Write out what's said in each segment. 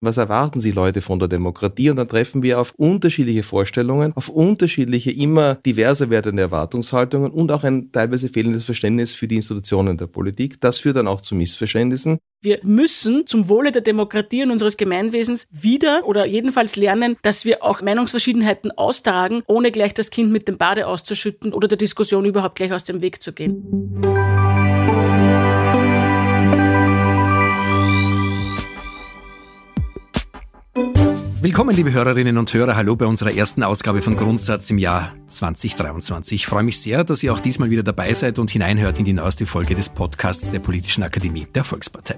Was erwarten Sie Leute von der Demokratie? Und dann treffen wir auf unterschiedliche Vorstellungen, auf unterschiedliche, immer diverser werdende Erwartungshaltungen und auch ein teilweise fehlendes Verständnis für die Institutionen der Politik. Das führt dann auch zu Missverständnissen. Wir müssen zum Wohle der Demokratie und unseres Gemeinwesens wieder oder jedenfalls lernen, dass wir auch Meinungsverschiedenheiten austragen, ohne gleich das Kind mit dem Bade auszuschütten oder der Diskussion überhaupt gleich aus dem Weg zu gehen. Willkommen, liebe Hörerinnen und Hörer. Hallo bei unserer ersten Ausgabe von Grundsatz im Jahr 2023. Ich freue mich sehr, dass ihr auch diesmal wieder dabei seid und hineinhört in die neueste Folge des Podcasts der Politischen Akademie der Volkspartei.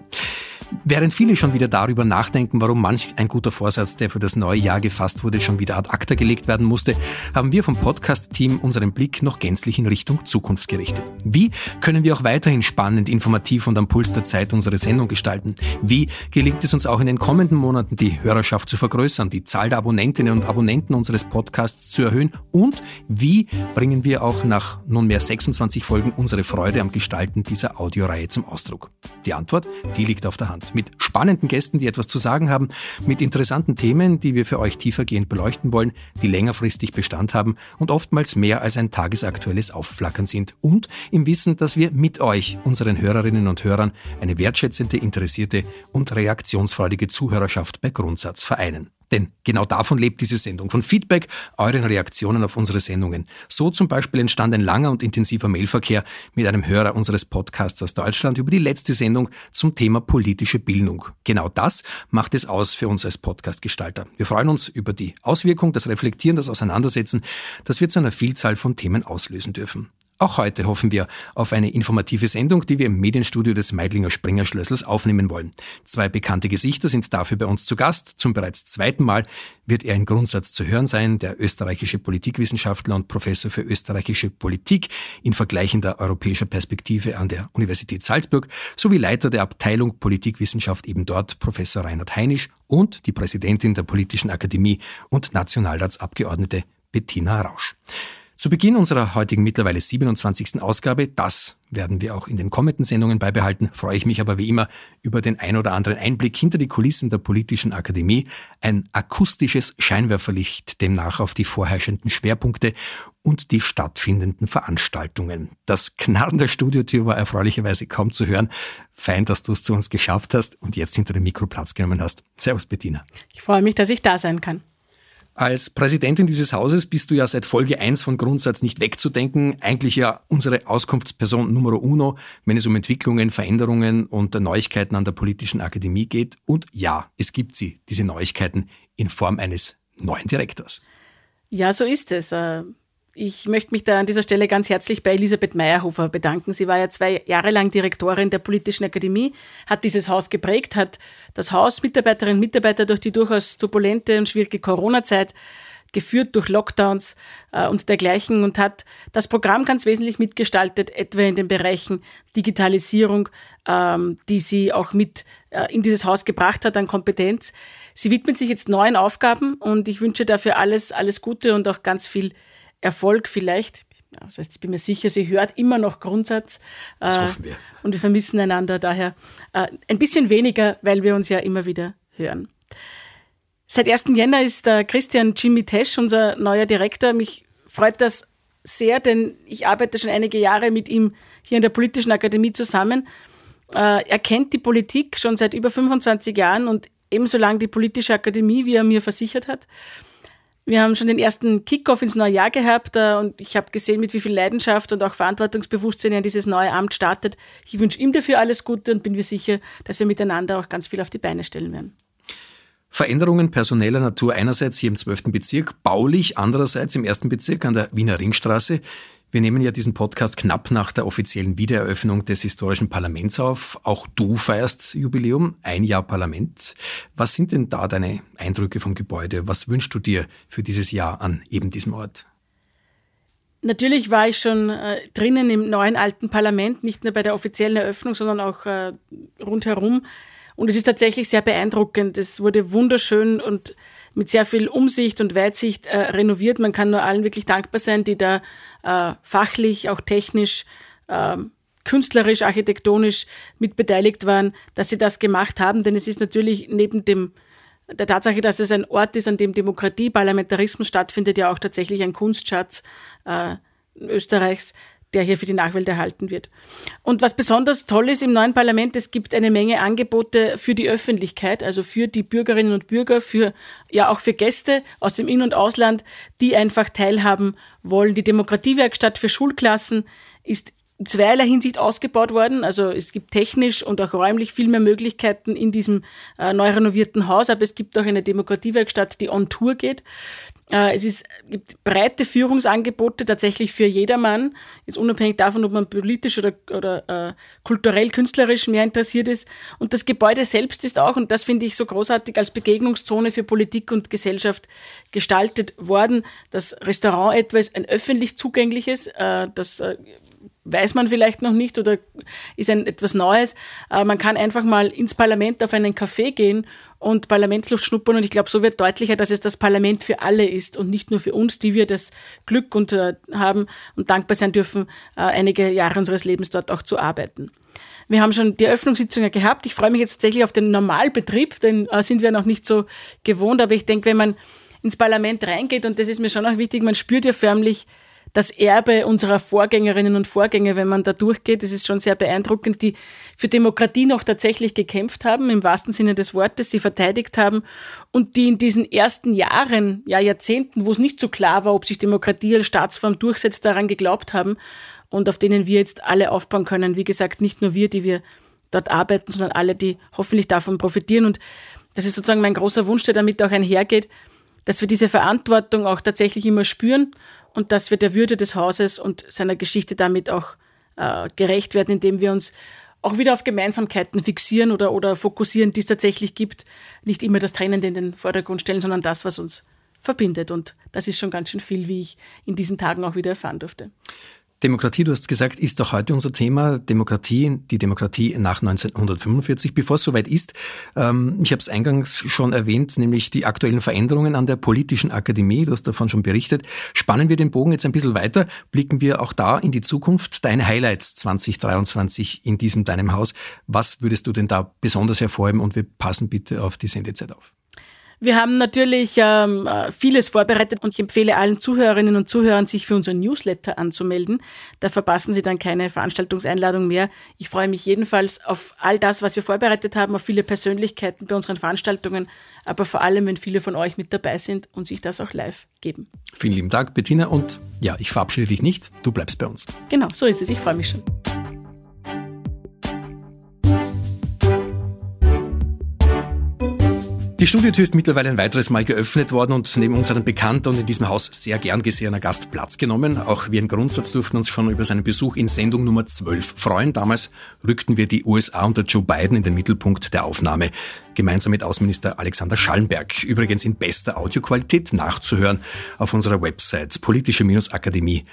Während viele schon wieder darüber nachdenken, warum manch ein guter Vorsatz, der für das neue Jahr gefasst wurde, schon wieder ad acta gelegt werden musste, haben wir vom Podcast-Team unseren Blick noch gänzlich in Richtung Zukunft gerichtet. Wie können wir auch weiterhin spannend, informativ und am Puls der Zeit unsere Sendung gestalten? Wie gelingt es uns auch in den kommenden Monaten, die Hörerschaft zu vergrößern, die Zahl der Abonnentinnen und Abonnenten unseres Podcasts zu erhöhen? Und wie bringen wir auch nach nunmehr 26 Folgen unsere Freude am Gestalten dieser Audioreihe zum Ausdruck? Die Antwort, die liegt auf der Hand. Abend mit spannenden Gästen, die etwas zu sagen haben, mit interessanten Themen, die wir für euch tiefergehend beleuchten wollen, die längerfristig Bestand haben und oftmals mehr als ein tagesaktuelles Aufflackern sind und im Wissen, dass wir mit euch, unseren Hörerinnen und Hörern, eine wertschätzende, interessierte und reaktionsfreudige Zuhörerschaft bei Grundsatz vereinen. Denn genau davon lebt diese Sendung, von Feedback, euren Reaktionen auf unsere Sendungen. So zum Beispiel entstand ein langer und intensiver Mailverkehr mit einem Hörer unseres Podcasts aus Deutschland über die letzte Sendung zum Thema politische Bildung. Genau das macht es aus für uns als Podcastgestalter. Wir freuen uns über die Auswirkung, das Reflektieren, das Auseinandersetzen, das wir zu einer Vielzahl von Themen auslösen dürfen. Auch heute hoffen wir auf eine informative Sendung, die wir im Medienstudio des Meidlinger Springer Schlössers aufnehmen wollen. Zwei bekannte Gesichter sind dafür bei uns zu Gast. Zum bereits zweiten Mal wird er in Grundsatz zu hören sein, der österreichische Politikwissenschaftler und Professor für österreichische Politik in vergleichender europäischer Perspektive an der Universität Salzburg sowie Leiter der Abteilung Politikwissenschaft eben dort, Professor Reinhard Heinisch und die Präsidentin der Politischen Akademie und Nationalratsabgeordnete Bettina Rausch. Zu Beginn unserer heutigen mittlerweile 27. Ausgabe, das werden wir auch in den kommenden Sendungen beibehalten, freue ich mich aber wie immer über den ein oder anderen Einblick hinter die Kulissen der Politischen Akademie, ein akustisches Scheinwerferlicht demnach auf die vorherrschenden Schwerpunkte und die stattfindenden Veranstaltungen. Das Knarren der Studiotür war erfreulicherweise kaum zu hören. Fein, dass du es zu uns geschafft hast und jetzt hinter dem Mikro Platz genommen hast. Servus, Bettina. Ich freue mich, dass ich da sein kann. Als Präsidentin dieses Hauses bist du ja seit Folge 1 von Grundsatz nicht wegzudenken. Eigentlich ja unsere Auskunftsperson Numero uno, wenn es um Entwicklungen, Veränderungen und Neuigkeiten an der Politischen Akademie geht. Und ja, es gibt sie, diese Neuigkeiten, in Form eines neuen Direktors. Ja, so ist es. Ich möchte mich da an dieser Stelle ganz herzlich bei Elisabeth Meyerhofer bedanken. Sie war ja zwei Jahre lang Direktorin der Politischen Akademie, hat dieses Haus geprägt, hat das Haus Mitarbeiterinnen und Mitarbeiter durch die durchaus turbulente und schwierige Corona-Zeit geführt durch Lockdowns äh, und dergleichen und hat das Programm ganz wesentlich mitgestaltet, etwa in den Bereichen Digitalisierung, ähm, die sie auch mit äh, in dieses Haus gebracht hat an Kompetenz. Sie widmet sich jetzt neuen Aufgaben und ich wünsche dafür alles, alles Gute und auch ganz viel Erfolg vielleicht. Das heißt, ich bin mir sicher, sie hört immer noch Grundsatz. Das äh, hoffen wir. Und wir vermissen einander daher äh, ein bisschen weniger, weil wir uns ja immer wieder hören. Seit 1. Jänner ist der Christian Jimmy Tesch unser neuer Direktor. Mich freut das sehr, denn ich arbeite schon einige Jahre mit ihm hier in der Politischen Akademie zusammen. Äh, er kennt die Politik schon seit über 25 Jahren und ebenso lange die Politische Akademie, wie er mir versichert hat. Wir haben schon den ersten Kickoff ins neue Jahr gehabt äh, und ich habe gesehen, mit wie viel Leidenschaft und auch Verantwortungsbewusstsein er dieses neue Amt startet. Ich wünsche ihm dafür alles Gute und bin mir sicher, dass wir miteinander auch ganz viel auf die Beine stellen werden. Veränderungen personeller Natur einerseits hier im 12. Bezirk, baulich andererseits im 1. Bezirk an der Wiener Ringstraße. Wir nehmen ja diesen Podcast knapp nach der offiziellen Wiedereröffnung des historischen Parlaments auf. Auch du feierst Jubiläum, ein Jahr Parlament. Was sind denn da deine Eindrücke vom Gebäude? Was wünschst du dir für dieses Jahr an eben diesem Ort? Natürlich war ich schon äh, drinnen im neuen alten Parlament, nicht nur bei der offiziellen Eröffnung, sondern auch äh, rundherum. Und es ist tatsächlich sehr beeindruckend. Es wurde wunderschön und mit sehr viel Umsicht und Weitsicht äh, renoviert. Man kann nur allen wirklich dankbar sein, die da äh, fachlich, auch technisch, äh, künstlerisch, architektonisch mit beteiligt waren, dass sie das gemacht haben. Denn es ist natürlich neben dem der Tatsache, dass es ein Ort ist, an dem Demokratie, Parlamentarismus stattfindet, ja auch tatsächlich ein Kunstschatz äh, Österreichs, der hier für die Nachwelt erhalten wird. Und was besonders toll ist im neuen Parlament, es gibt eine Menge Angebote für die Öffentlichkeit, also für die Bürgerinnen und Bürger, für, ja auch für Gäste aus dem In- und Ausland, die einfach teilhaben wollen. Die Demokratiewerkstatt für Schulklassen ist in zweierlei Hinsicht ausgebaut worden. Also es gibt technisch und auch räumlich viel mehr Möglichkeiten in diesem äh, neu renovierten Haus, aber es gibt auch eine Demokratiewerkstatt, die on Tour geht. Äh, es ist, gibt breite Führungsangebote tatsächlich für jedermann, jetzt unabhängig davon, ob man politisch oder, oder äh, kulturell, künstlerisch mehr interessiert ist. Und das Gebäude selbst ist auch, und das finde ich so großartig, als Begegnungszone für Politik und Gesellschaft gestaltet worden. Das Restaurant etwa ist ein öffentlich zugängliches, äh, das äh, weiß man vielleicht noch nicht oder ist ein etwas Neues. Äh, man kann einfach mal ins Parlament auf einen Café gehen und Parlamentsluft schnuppern und ich glaube, so wird deutlicher, dass es das Parlament für alle ist und nicht nur für uns, die wir das Glück und, äh, haben und dankbar sein dürfen, äh, einige Jahre unseres Lebens dort auch zu arbeiten. Wir haben schon die Eröffnungssitzungen gehabt. Ich freue mich jetzt tatsächlich auf den Normalbetrieb, den äh, sind wir noch nicht so gewohnt, aber ich denke, wenn man ins Parlament reingeht, und das ist mir schon auch wichtig, man spürt ja förmlich, das Erbe unserer Vorgängerinnen und Vorgänger, wenn man da durchgeht. Das ist schon sehr beeindruckend, die für Demokratie noch tatsächlich gekämpft haben, im wahrsten Sinne des Wortes, sie verteidigt haben und die in diesen ersten Jahren, ja Jahrzehnten, wo es nicht so klar war, ob sich Demokratie als Staatsform durchsetzt, daran geglaubt haben und auf denen wir jetzt alle aufbauen können. Wie gesagt, nicht nur wir, die wir dort arbeiten, sondern alle, die hoffentlich davon profitieren. Und das ist sozusagen mein großer Wunsch, der damit auch einhergeht, dass wir diese Verantwortung auch tatsächlich immer spüren und dass wir der Würde des Hauses und seiner Geschichte damit auch äh, gerecht werden, indem wir uns auch wieder auf Gemeinsamkeiten fixieren oder, oder fokussieren, die es tatsächlich gibt. Nicht immer das Trennende in den Vordergrund stellen, sondern das, was uns verbindet. Und das ist schon ganz schön viel, wie ich in diesen Tagen auch wieder erfahren durfte. Demokratie, du hast gesagt, ist auch heute unser Thema. Demokratie, die Demokratie nach 1945. Bevor es soweit ist, ähm, ich habe es eingangs schon erwähnt, nämlich die aktuellen Veränderungen an der Politischen Akademie. Du hast davon schon berichtet. Spannen wir den Bogen jetzt ein bisschen weiter, blicken wir auch da in die Zukunft. Deine Highlights 2023 in diesem deinem Haus. Was würdest du denn da besonders hervorheben und wir passen bitte auf die Sendezeit auf? Wir haben natürlich ähm, äh, vieles vorbereitet und ich empfehle allen Zuhörerinnen und Zuhörern, sich für unseren Newsletter anzumelden. Da verpassen Sie dann keine Veranstaltungseinladung mehr. Ich freue mich jedenfalls auf all das, was wir vorbereitet haben, auf viele Persönlichkeiten bei unseren Veranstaltungen, aber vor allem, wenn viele von euch mit dabei sind und sich das auch live geben. Vielen lieben Dank, Bettina. Und ja, ich verabschiede dich nicht. Du bleibst bei uns. Genau, so ist es. Ich freue mich schon. Die Studiotür ist mittlerweile ein weiteres Mal geöffnet worden und neben unseren bekannten und in diesem Haus sehr gern gesehener Gast Platz genommen. Auch wir im Grundsatz durften uns schon über seinen Besuch in Sendung Nummer 12 freuen. Damals rückten wir die USA unter Joe Biden in den Mittelpunkt der Aufnahme, gemeinsam mit Außenminister Alexander Schallenberg. Übrigens in bester Audioqualität nachzuhören auf unserer Website politische-akademie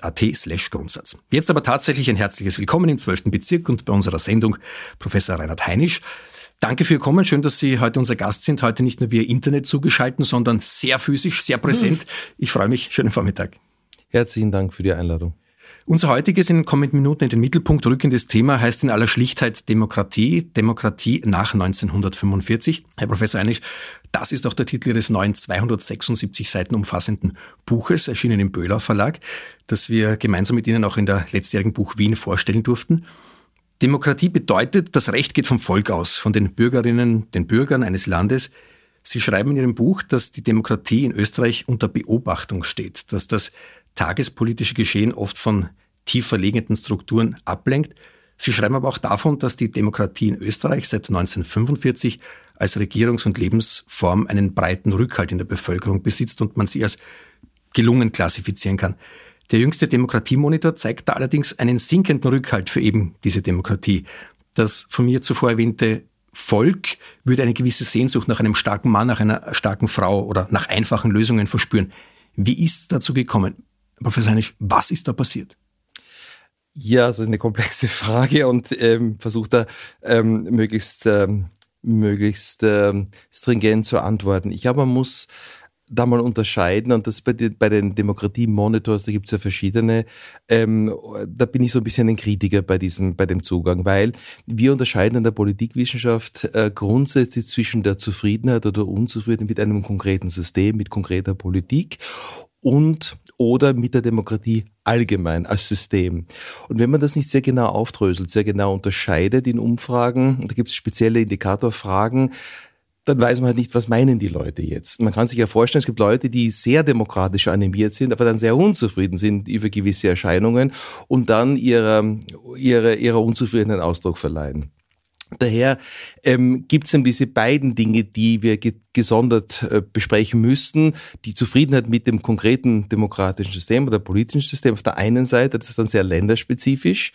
at slash Grundsatz. Jetzt aber tatsächlich ein herzliches Willkommen im 12. Bezirk und bei unserer Sendung Professor Reinhard Heinisch. Danke für Ihr Kommen. Schön, dass Sie heute unser Gast sind. Heute nicht nur via Internet zugeschaltet, sondern sehr physisch, sehr präsent. Ich freue mich. Schönen Vormittag. Herzlichen Dank für die Einladung. Unser heutiges in den kommenden Minuten in den Mittelpunkt rückendes Thema heißt in aller Schlichtheit Demokratie, Demokratie nach 1945. Herr Professor Einisch, das ist auch der Titel Ihres neuen 276 Seiten umfassenden Buches, erschienen im Böhler Verlag, das wir gemeinsam mit Ihnen auch in der letztjährigen Buch Wien vorstellen durften. Demokratie bedeutet, das Recht geht vom Volk aus, von den Bürgerinnen, den Bürgern eines Landes. Sie schreiben in Ihrem Buch, dass die Demokratie in Österreich unter Beobachtung steht, dass das tagespolitische Geschehen oft von tief verlegenden Strukturen ablenkt. Sie schreiben aber auch davon, dass die Demokratie in Österreich seit 1945 als Regierungs- und Lebensform einen breiten Rückhalt in der Bevölkerung besitzt und man sie als gelungen klassifizieren kann. Der jüngste Demokratiemonitor zeigt da allerdings einen sinkenden Rückhalt für eben diese Demokratie. Das von mir zuvor erwähnte Volk würde eine gewisse Sehnsucht nach einem starken Mann, nach einer starken Frau oder nach einfachen Lösungen verspüren. Wie ist es dazu gekommen? Professor Heinisch, was ist da passiert? Ja, das ist eine komplexe Frage und ähm, versucht da ähm, möglichst, ähm, möglichst ähm, stringent zu antworten. Ich glaube, man muss da mal unterscheiden und das bei, den, bei den Demokratie-Monitors, da gibt es ja verschiedene, ähm, da bin ich so ein bisschen ein Kritiker bei diesem, bei dem Zugang, weil wir unterscheiden in der Politikwissenschaft äh, grundsätzlich zwischen der Zufriedenheit oder Unzufriedenheit mit einem konkreten System, mit konkreter Politik und oder mit der Demokratie allgemein als System. Und wenn man das nicht sehr genau aufdröselt, sehr genau unterscheidet in Umfragen, da gibt es spezielle Indikatorfragen, dann weiß man halt nicht, was meinen die Leute jetzt. Man kann sich ja vorstellen, es gibt Leute, die sehr demokratisch animiert sind, aber dann sehr unzufrieden sind über gewisse Erscheinungen und dann ihrer, ihrer, ihrer Unzufriedenheit Ausdruck verleihen. Daher ähm, gibt es eben diese beiden Dinge, die wir ge gesondert äh, besprechen müssten. Die Zufriedenheit mit dem konkreten demokratischen System oder politischen System auf der einen Seite, das ist dann sehr länderspezifisch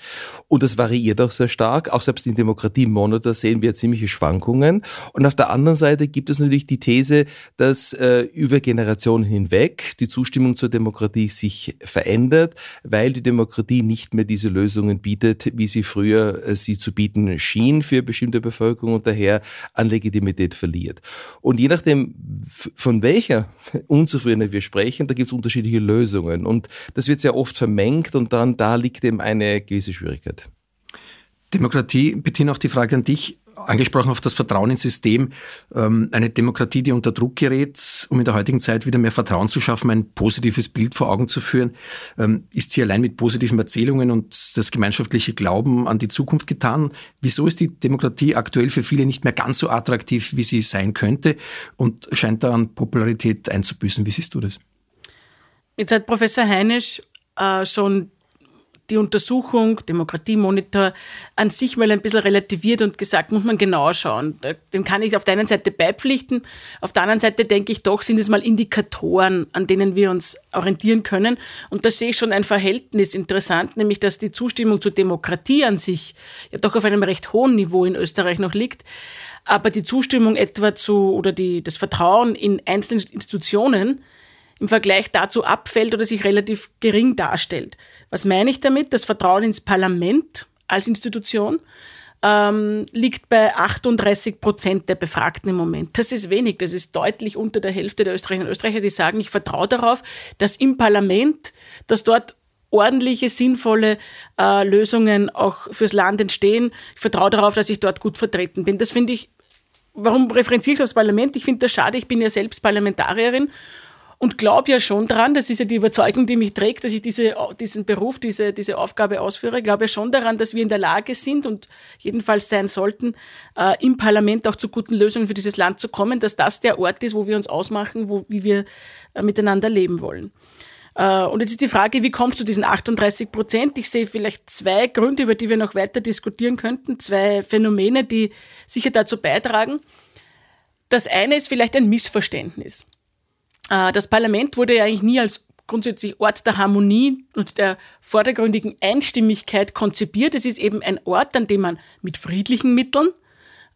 und das variiert auch sehr stark. Auch selbst in Demokratie-Monitor sehen wir ziemliche Schwankungen. Und auf der anderen Seite gibt es natürlich die These, dass äh, über Generationen hinweg die Zustimmung zur Demokratie sich verändert, weil die Demokratie nicht mehr diese Lösungen bietet, wie sie früher äh, sie zu bieten schien für bestimmte Bevölkerung und daher an Legitimität verliert. Und je nachdem, von welcher Unzufriedenheit wir sprechen, da gibt es unterschiedliche Lösungen. Und das wird sehr oft vermengt und dann da liegt eben eine gewisse Schwierigkeit. Demokratie, Bettina, auch die Frage an dich angesprochen auf das Vertrauen ins System. Ähm, eine Demokratie, die unter Druck gerät, um in der heutigen Zeit wieder mehr Vertrauen zu schaffen, ein positives Bild vor Augen zu führen, ähm, ist sie allein mit positiven Erzählungen und das gemeinschaftliche Glauben an die Zukunft getan. Wieso ist die Demokratie aktuell für viele nicht mehr ganz so attraktiv, wie sie sein könnte und scheint da an Popularität einzubüßen? Wie siehst du das? Jetzt hat Professor Heinisch äh, schon die Untersuchung, Demokratiemonitor, an sich mal ein bisschen relativiert und gesagt, muss man genauer schauen. Dem kann ich auf der einen Seite beipflichten, auf der anderen Seite denke ich doch, sind es mal Indikatoren, an denen wir uns orientieren können. Und da sehe ich schon ein Verhältnis interessant, nämlich dass die Zustimmung zur Demokratie an sich ja doch auf einem recht hohen Niveau in Österreich noch liegt aber die Zustimmung etwa zu oder die, das Vertrauen in einzelne Institutionen im Vergleich dazu abfällt oder sich relativ gering darstellt. Was meine ich damit? Das Vertrauen ins Parlament als Institution ähm, liegt bei 38 Prozent der Befragten im Moment. Das ist wenig, das ist deutlich unter der Hälfte der Österreicherinnen und Österreicher, die sagen, ich vertraue darauf, dass im Parlament, dass dort ordentliche, sinnvolle äh, Lösungen auch fürs Land entstehen. Ich vertraue darauf, dass ich dort gut vertreten bin. Das finde ich, warum referenziere ich aufs Parlament? Ich finde das schade, ich bin ja selbst Parlamentarierin und glaube ja schon dran, das ist ja die Überzeugung, die mich trägt, dass ich diese, diesen Beruf, diese, diese Aufgabe ausführe, glaube ja schon daran, dass wir in der Lage sind und jedenfalls sein sollten, äh, im Parlament auch zu guten Lösungen für dieses Land zu kommen, dass das der Ort ist, wo wir uns ausmachen, wo, wie wir äh, miteinander leben wollen. Äh, und jetzt ist die Frage, wie kommst du zu diesen 38 Prozent? Ich sehe vielleicht zwei Gründe, über die wir noch weiter diskutieren könnten, zwei Phänomene, die sicher dazu beitragen. Das eine ist vielleicht ein Missverständnis. Äh, das Parlament wurde ja eigentlich nie als grundsätzlich Ort der Harmonie und der vordergründigen Einstimmigkeit konzipiert. Es ist eben ein Ort, an dem man mit friedlichen Mitteln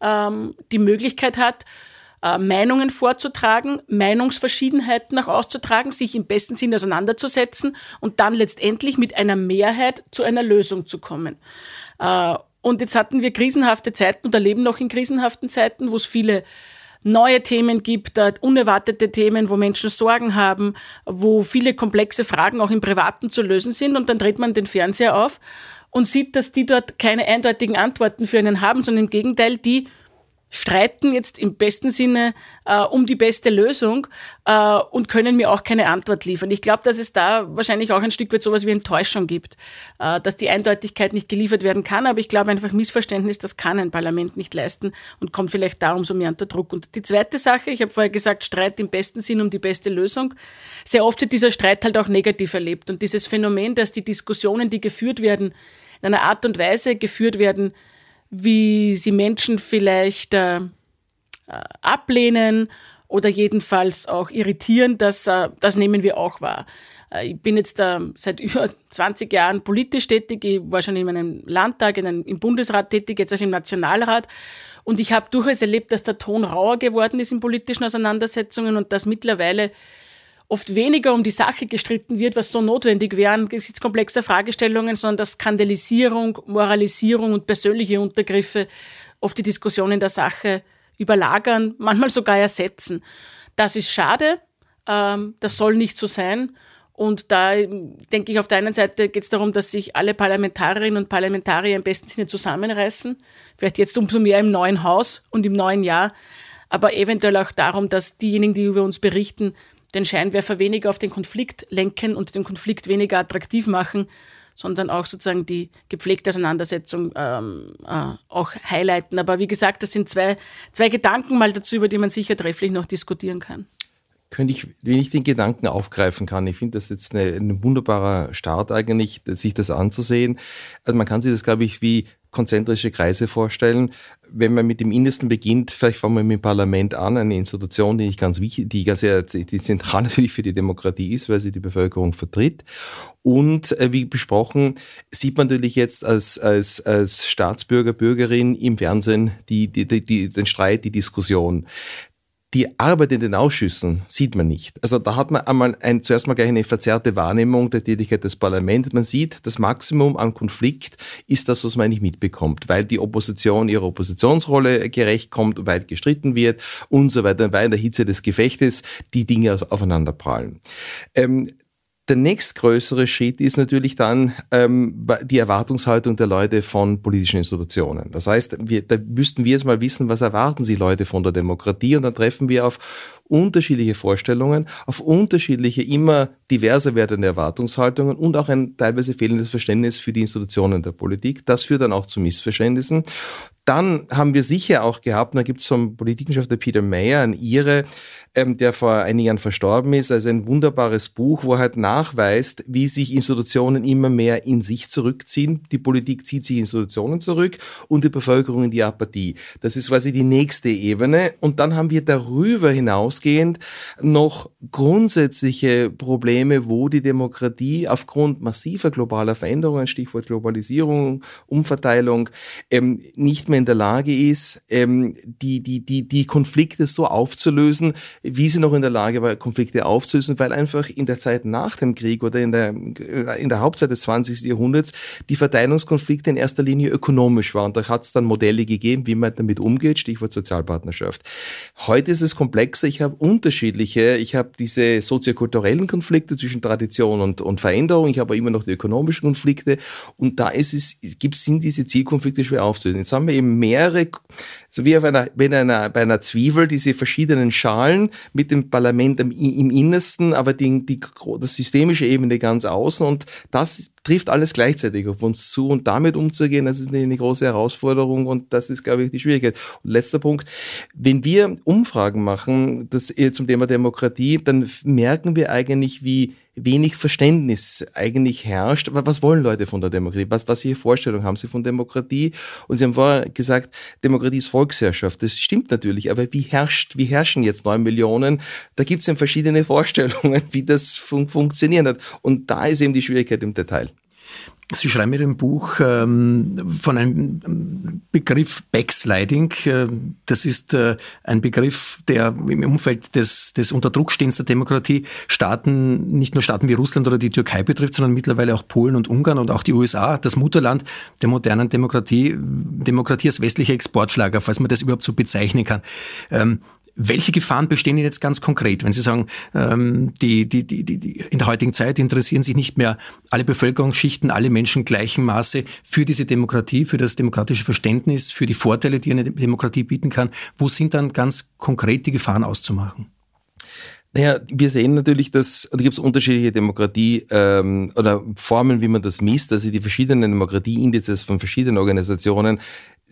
ähm, die Möglichkeit hat, äh, Meinungen vorzutragen, Meinungsverschiedenheiten auch auszutragen, sich im besten Sinn auseinanderzusetzen und dann letztendlich mit einer Mehrheit zu einer Lösung zu kommen. Äh, und jetzt hatten wir krisenhafte Zeiten oder leben noch in krisenhaften Zeiten, wo es viele neue Themen gibt, unerwartete Themen, wo Menschen Sorgen haben, wo viele komplexe Fragen auch im Privaten zu lösen sind. Und dann dreht man den Fernseher auf und sieht, dass die dort keine eindeutigen Antworten für einen haben, sondern im Gegenteil, die streiten jetzt im besten Sinne äh, um die beste Lösung äh, und können mir auch keine Antwort liefern. Ich glaube, dass es da wahrscheinlich auch ein Stück weit sowas wie Enttäuschung gibt, äh, dass die Eindeutigkeit nicht geliefert werden kann. Aber ich glaube einfach Missverständnis, das kann ein Parlament nicht leisten und kommt vielleicht da umso mehr unter Druck. Und die zweite Sache, ich habe vorher gesagt, Streit im besten Sinn um die beste Lösung. Sehr oft wird dieser Streit halt auch negativ erlebt. Und dieses Phänomen, dass die Diskussionen, die geführt werden, in einer Art und Weise geführt werden, wie sie Menschen vielleicht äh, äh, ablehnen oder jedenfalls auch irritieren, das, äh, das nehmen wir auch wahr. Äh, ich bin jetzt äh, seit über 20 Jahren politisch tätig. Ich war schon in meinem Landtag, in einem, im Bundesrat tätig, jetzt auch im Nationalrat. Und ich habe durchaus erlebt, dass der Ton rauer geworden ist in politischen Auseinandersetzungen und dass mittlerweile oft weniger um die Sache gestritten wird, was so notwendig wäre angesichts komplexer Fragestellungen, sondern dass Skandalisierung, Moralisierung und persönliche Untergriffe oft die Diskussion in der Sache überlagern, manchmal sogar ersetzen. Das ist schade, Ähm, das soll nicht so sein. Und da denke ich, auf der einen Seite geht es darum, dass sich alle Parlamentarierinnen und Parlamentarier im besten Sinne zusammenreißen. Vielleicht jetzt umso mehr im neuen Haus und im neuen Jahr. Aber eventuell auch darum, dass diejenigen, die über uns berichten, den Scheinwerfer weniger auf den Konflikt lenken und den Konflikt weniger attraktiv machen, sondern auch sozusagen die gepflegte Auseinandersetzung ähm, äh, auch highlighten. Aber wie gesagt, das sind zwei, zwei Gedanken mal dazu, über die man sicher trefflich noch diskutieren kann könnte ich, wenn ich den Gedanken aufgreifen kann, ich finde das jetzt eine, ein wunderbarer Start eigentlich, sich das anzusehen. Also man kann sich das, glaube ich, wie konzentrische Kreise vorstellen. Wenn man mit dem Innersten beginnt, vielleicht fangen wir mit dem Parlament an, eine Institution, die ganz wichtig, die ganz sehr, die zentral natürlich für die Demokratie ist, weil sie die Bevölkerung vertritt. Und äh, wie besprochen, sieht man natürlich jetzt als, als, als Staatsbürger, Bürgerin im Fernsehen die, die, die, den Streit, die Diskussion. Die Arbeit in den Ausschüssen sieht man nicht. Also da hat man einmal ein, zuerst mal gleich eine verzerrte Wahrnehmung der Tätigkeit des Parlaments. Man sieht, das Maximum an Konflikt ist das, was man nicht mitbekommt, weil die Opposition ihrer Oppositionsrolle gerecht kommt, weit gestritten wird und so weiter, weil in der Hitze des Gefechtes die Dinge aufeinanderprallen. Ähm, der nächstgrößere Schritt ist natürlich dann ähm, die Erwartungshaltung der Leute von politischen Institutionen. Das heißt, wir, da müssten wir jetzt mal wissen, was erwarten sie Leute von der Demokratie und dann treffen wir auf unterschiedliche Vorstellungen, auf unterschiedliche, immer diverser werdende Erwartungshaltungen und auch ein teilweise fehlendes Verständnis für die Institutionen der Politik. Das führt dann auch zu Missverständnissen. Dann haben wir sicher auch gehabt, da gibt es vom Politikwissenschaftler Peter Mayer, ein Ire, ähm, der vor einigen Jahren verstorben ist, also ein wunderbares Buch, wo er halt nachweist, wie sich Institutionen immer mehr in sich zurückziehen. Die Politik zieht sich Institutionen zurück und die Bevölkerung in die Apathie. Das ist quasi die nächste Ebene. Und dann haben wir darüber hinausgehend noch grundsätzliche Probleme, wo die Demokratie aufgrund massiver globaler Veränderungen, Stichwort Globalisierung, Umverteilung, ähm, nicht mehr in der Lage ist, ähm, die, die, die, die Konflikte so aufzulösen, wie sie noch in der Lage war, Konflikte aufzulösen, weil einfach in der Zeit nach dem Krieg oder in der, in der Hauptzeit des 20. Jahrhunderts die Verteilungskonflikte in erster Linie ökonomisch waren. Da hat es dann Modelle gegeben, wie man damit umgeht, Stichwort Sozialpartnerschaft. Heute ist es komplexer. Ich habe unterschiedliche, ich habe diese soziokulturellen Konflikte zwischen Tradition und, und Veränderung, ich habe immer noch die ökonomischen Konflikte und da ist es, gibt, sind diese Zielkonflikte schwer aufzulösen. Jetzt haben wir eben mehrere, so wie auf einer, bei einer, bei einer Zwiebel, diese verschiedenen Schalen mit dem Parlament im, im Innersten, aber die, die, das systemische Ebene ganz außen und das trifft alles gleichzeitig auf uns zu und damit umzugehen, das ist eine, eine große Herausforderung und das ist, glaube ich, die Schwierigkeit. Und letzter Punkt, wenn wir Umfragen machen das, zum Thema Demokratie, dann merken wir eigentlich, wie wenig Verständnis eigentlich herrscht. Aber was wollen Leute von der Demokratie? Was, was ihre Vorstellung haben sie von Demokratie? Und Sie haben vorher gesagt, Demokratie ist Volksherrschaft. Das stimmt natürlich, aber wie herrscht, wie herrschen jetzt neun Millionen? Da gibt es ja verschiedene Vorstellungen, wie das fun funktionieren hat. Und da ist eben die Schwierigkeit im Detail. Sie schreiben in Ihrem Buch ähm, von einem Begriff Backsliding. Äh, das ist äh, ein Begriff, der im Umfeld des, des Unterdruckstehens der Demokratie Staaten, nicht nur Staaten wie Russland oder die Türkei betrifft, sondern mittlerweile auch Polen und Ungarn und auch die USA, das Mutterland der modernen Demokratie, Demokratie als westlicher Exportschlager, falls man das überhaupt so bezeichnen kann. Ähm, welche Gefahren bestehen jetzt ganz konkret, wenn Sie sagen, ähm, die, die, die, die, in der heutigen Zeit interessieren sich nicht mehr alle Bevölkerungsschichten, alle Menschen gleichen Maße für diese Demokratie, für das demokratische Verständnis, für die Vorteile, die eine Demokratie bieten kann. Wo sind dann ganz konkret die Gefahren auszumachen? Naja, wir sehen natürlich, dass da gibt es unterschiedliche Demokratie ähm, oder Formen, wie man das misst. Also die verschiedenen Demokratieindizes von verschiedenen Organisationen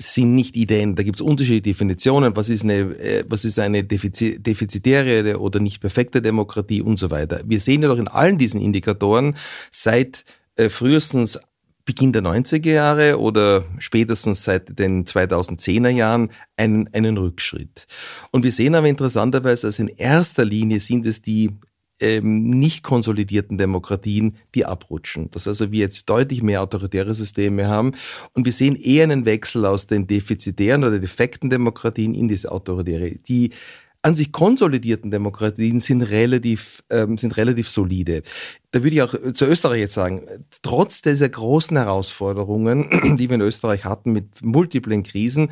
sind nicht ident. Da gibt es unterschiedliche Definitionen. Was ist eine, äh, was ist eine defizitäre oder nicht perfekte Demokratie und so weiter. Wir sehen ja doch in allen diesen Indikatoren seit äh, frühestens Beginn der 90er Jahre oder spätestens seit den 2010er Jahren einen, einen Rückschritt. Und wir sehen aber interessanterweise, dass in erster Linie sind es die ähm, nicht konsolidierten Demokratien, die abrutschen. Dass also wir jetzt deutlich mehr autoritäre Systeme haben und wir sehen eher einen Wechsel aus den defizitären oder defekten Demokratien in diese autoritäre. Die an sich konsolidierten Demokratien sind relativ, ähm, sind relativ solide. Da würde ich auch zu Österreich jetzt sagen, trotz dieser großen Herausforderungen, die wir in Österreich hatten mit multiplen Krisen,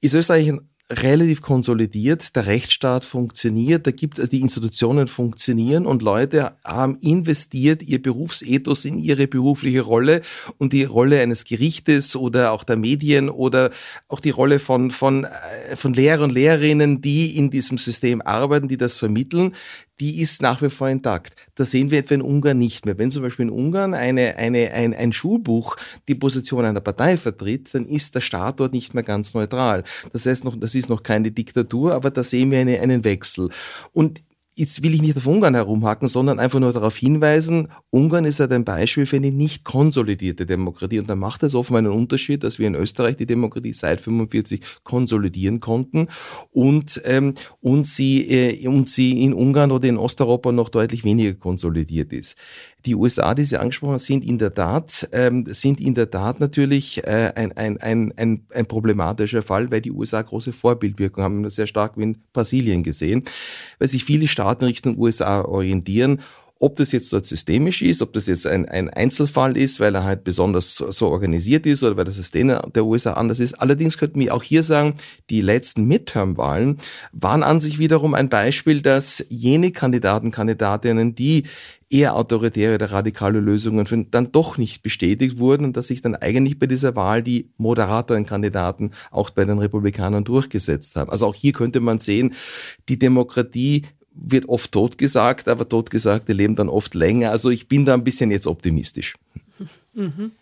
ist Österreich relativ konsolidiert, der Rechtsstaat funktioniert, da gibt also die Institutionen funktionieren und Leute haben investiert ihr Berufsethos in ihre berufliche Rolle und die Rolle eines Gerichtes oder auch der Medien oder auch die Rolle von, von, äh, von Lehrer und Lehrerinnen, die in diesem System arbeiten, die das vermitteln, die ist nach wie vor intakt. Das sehen wir etwa in Ungarn nicht mehr. Wenn zum Beispiel in Ungarn eine, eine, ein, ein Schulbuch die Position einer Partei vertritt, dann ist der Staat dort nicht mehr ganz neutral. Das heißt, noch, das ist noch keine Diktatur, aber da sehen wir eine, einen Wechsel. Und jetzt will ich nicht auf Ungarn herumhacken, sondern einfach nur darauf hinweisen, Ungarn ist halt ein Beispiel für eine nicht konsolidierte Demokratie. Und da macht es offenbar einen Unterschied, dass wir in Österreich die Demokratie seit 45 konsolidieren konnten und, ähm, und, sie, äh, und sie in Ungarn oder in Osteuropa noch deutlich weniger konsolidiert ist. Die USA, die Sie angesprochen haben, sind in der Tat, ähm, sind in der Tat natürlich äh, ein, ein, ein, ein, ein problematischer Fall, weil die USA große Vorbildwirkung haben. Wir sehr stark in Brasilien gesehen, weil sich viele Staaten Richtung USA orientieren ob das jetzt dort systemisch ist, ob das jetzt ein, ein Einzelfall ist, weil er halt besonders so, organisiert ist oder weil das System der USA anders ist. Allerdings könnten wir auch hier sagen, die letzten Midterm-Wahlen waren an sich wiederum ein Beispiel, dass jene Kandidaten, Kandidatinnen, die eher autoritäre oder radikale Lösungen finden, dann doch nicht bestätigt wurden und dass sich dann eigentlich bei dieser Wahl die moderateren Kandidaten auch bei den Republikanern durchgesetzt haben. Also auch hier könnte man sehen, die Demokratie wird oft totgesagt, aber Totgesagte leben dann oft länger. Also ich bin da ein bisschen jetzt optimistisch. Mhm.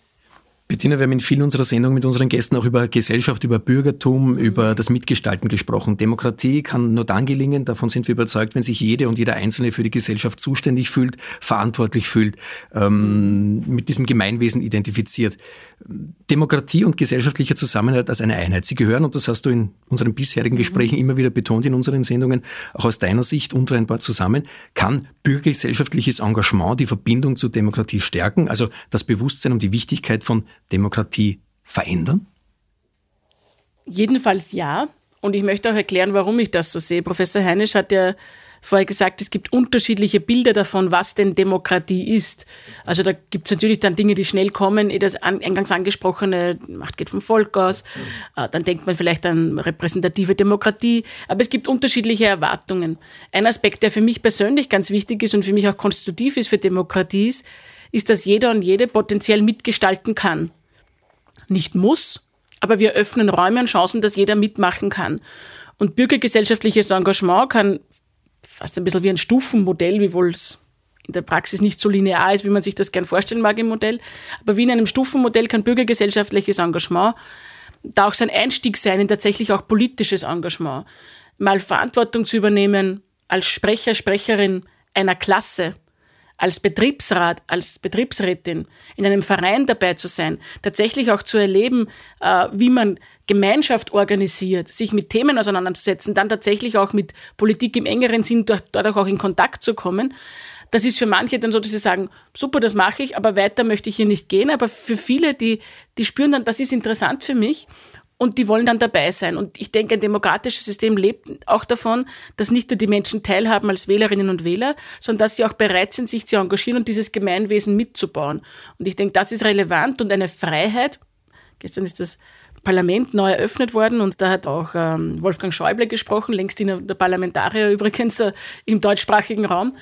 Bettina, wir haben in vielen unserer Sendungen mit unseren Gästen auch über Gesellschaft, über Bürgertum, über das Mitgestalten gesprochen. Demokratie kann nur dann gelingen, davon sind wir überzeugt, wenn sich jede und jeder Einzelne für die Gesellschaft zuständig fühlt, verantwortlich fühlt, ähm, mit diesem Gemeinwesen identifiziert. Demokratie und gesellschaftlicher Zusammenhalt als eine Einheit. Sie gehören, und das hast du in unseren bisherigen mhm. Gesprächen immer wieder betont in unseren Sendungen, auch aus deiner Sicht untrennbar zusammen. Kann bürgergesellschaftliches Engagement die Verbindung zur Demokratie stärken, also das Bewusstsein um die Wichtigkeit von Demokratie verändern? Jedenfalls ja. Und ich möchte auch erklären, warum ich das so sehe. Professor Heinisch hat ja vorher gesagt, es gibt unterschiedliche Bilder davon, was denn Demokratie ist. Also da gibt es natürlich dann Dinge, die schnell kommen, eh das eingangs angesprochene, Macht geht vom Volk aus, äh, dann denkt man vielleicht an repräsentative Demokratie, aber es gibt unterschiedliche Erwartungen. Ein Aspekt, der für mich persönlich ganz wichtig ist und für mich auch konstitutiv ist für Demokratie, ist, ist, dass jeder und jede potenziell mitgestalten kann. Nicht muss, aber wir öffnen Räume und Chancen, dass jeder mitmachen kann. Und bürgergesellschaftliches Engagement kann fast ein bisschen wie ein Stufenmodell, wiewohl es in der Praxis nicht so linear ist, wie man sich das gern vorstellen mag im Modell. Aber wie in einem Stufenmodell kann bürgergesellschaftliches Engagement da auch sein Einstieg sein in tatsächlich auch politisches Engagement. Mal Verantwortung zu übernehmen als Sprecher, Sprecherin einer Klasse, als Betriebsrat, als Betriebsrätin in einem Verein dabei zu sein, tatsächlich auch zu erleben, äh, wie man Gemeinschaft organisiert, sich mit Themen auseinanderzusetzen, dann tatsächlich auch mit Politik im engeren Sinn dadurch auch in Kontakt zu kommen. Das ist für manche dann so, dass sie sagen, super, das mache ich, aber weiter möchte ich hier nicht gehen. Aber für viele, die, die spüren dann, das ist interessant für mich und die wollen dann dabei sein. Und ich denke, ein demokratisches System lebt auch davon, dass nicht nur die Menschen teilhaben als Wählerinnen und Wähler, sondern dass sie auch bereit sind, sich zu engagieren und dieses Gemeinwesen mitzubauen. Und ich denke, das ist relevant und eine Freiheit. Gestern ist das Parlament neu eröffnet worden und da hat auch ähm, Wolfgang Schäuble gesprochen, längst in der Parlamentarier übrigens äh, im deutschsprachigen Raum,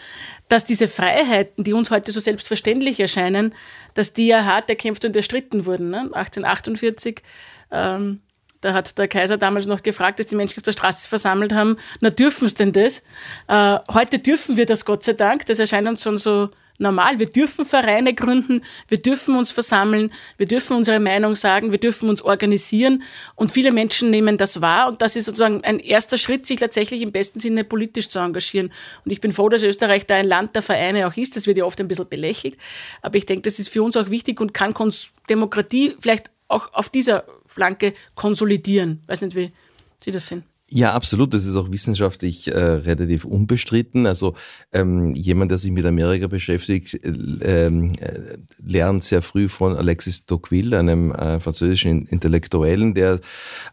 dass diese Freiheiten, die uns heute so selbstverständlich erscheinen, dass die ja hart erkämpft und erstritten wurden. Ne? 1848 ähm, da hat der Kaiser damals noch gefragt, dass die Menschen auf der Straße versammelt haben, na dürfen es denn das? Äh, heute dürfen wir das Gott sei Dank. Das erscheint uns schon so normal. Wir dürfen Vereine gründen, wir dürfen uns versammeln, wir dürfen unsere Meinung sagen, wir dürfen uns organisieren und viele Menschen nehmen das wahr und das ist sozusagen ein erster Schritt, sich tatsächlich im besten Sinne politisch zu engagieren. Und ich bin froh, dass Österreich da ein Land der Vereine auch ist. Das wird ja oft ein bisschen belächelt, aber ich denke, das ist für uns auch wichtig und kann Demokratie vielleicht auch auf dieser Flanke konsolidieren. Weiß nicht, wie Sie das sehen. Ja, absolut. Das ist auch wissenschaftlich äh, relativ unbestritten. Also ähm, jemand, der sich mit Amerika beschäftigt, äh, äh, lernt sehr früh von Alexis Tocqueville, einem äh, französischen Intellektuellen, der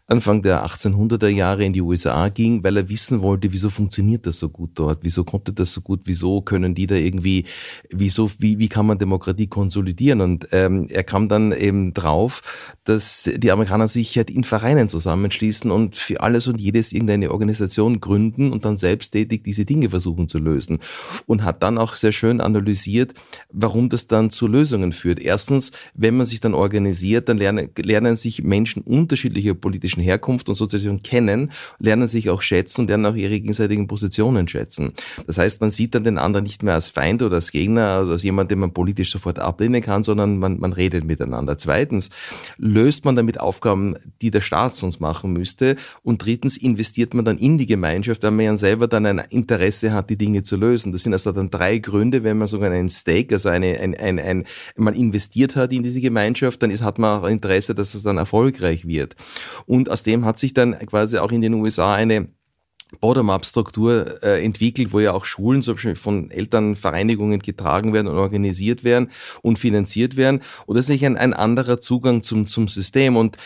Anfang der 1800er Jahre in die USA ging, weil er wissen wollte, wieso funktioniert das so gut dort, wieso konnte das so gut, wieso können die da irgendwie, wieso, wie, wie kann man Demokratie konsolidieren? Und ähm, er kam dann eben drauf, dass die Amerikaner sich halt in Vereinen zusammenschließen und für alles und jedes irgendeine Organisation gründen und dann selbsttätig diese Dinge versuchen zu lösen. Und hat dann auch sehr schön analysiert, warum das dann zu Lösungen führt. Erstens, wenn man sich dann organisiert, dann lernen, lernen sich Menschen unterschiedlicher politischen Herkunft und Sozialisation kennen, lernen sich auch schätzen und lernen auch ihre gegenseitigen Positionen schätzen. Das heißt, man sieht dann den anderen nicht mehr als Feind oder als Gegner oder als jemand, den man politisch sofort ablehnen kann, sondern man, man redet miteinander. Zweitens, löst man damit Aufgaben, die der Staat sonst machen müsste. Und drittens, investiert man dann in die Gemeinschaft, weil man ja selber dann ein Interesse hat, die Dinge zu lösen. Das sind also dann drei Gründe, wenn man sogar einen Stake, also eine, ein, ein, ein, man investiert hat in diese Gemeinschaft, dann ist, hat man auch Interesse, dass es dann erfolgreich wird. Und aus dem hat sich dann quasi auch in den USA eine Bottom-up-Struktur äh, entwickelt, wo ja auch Schulen so von Elternvereinigungen getragen werden und organisiert werden und finanziert werden. Das ist nicht ein, ein anderer Zugang zum, zum System und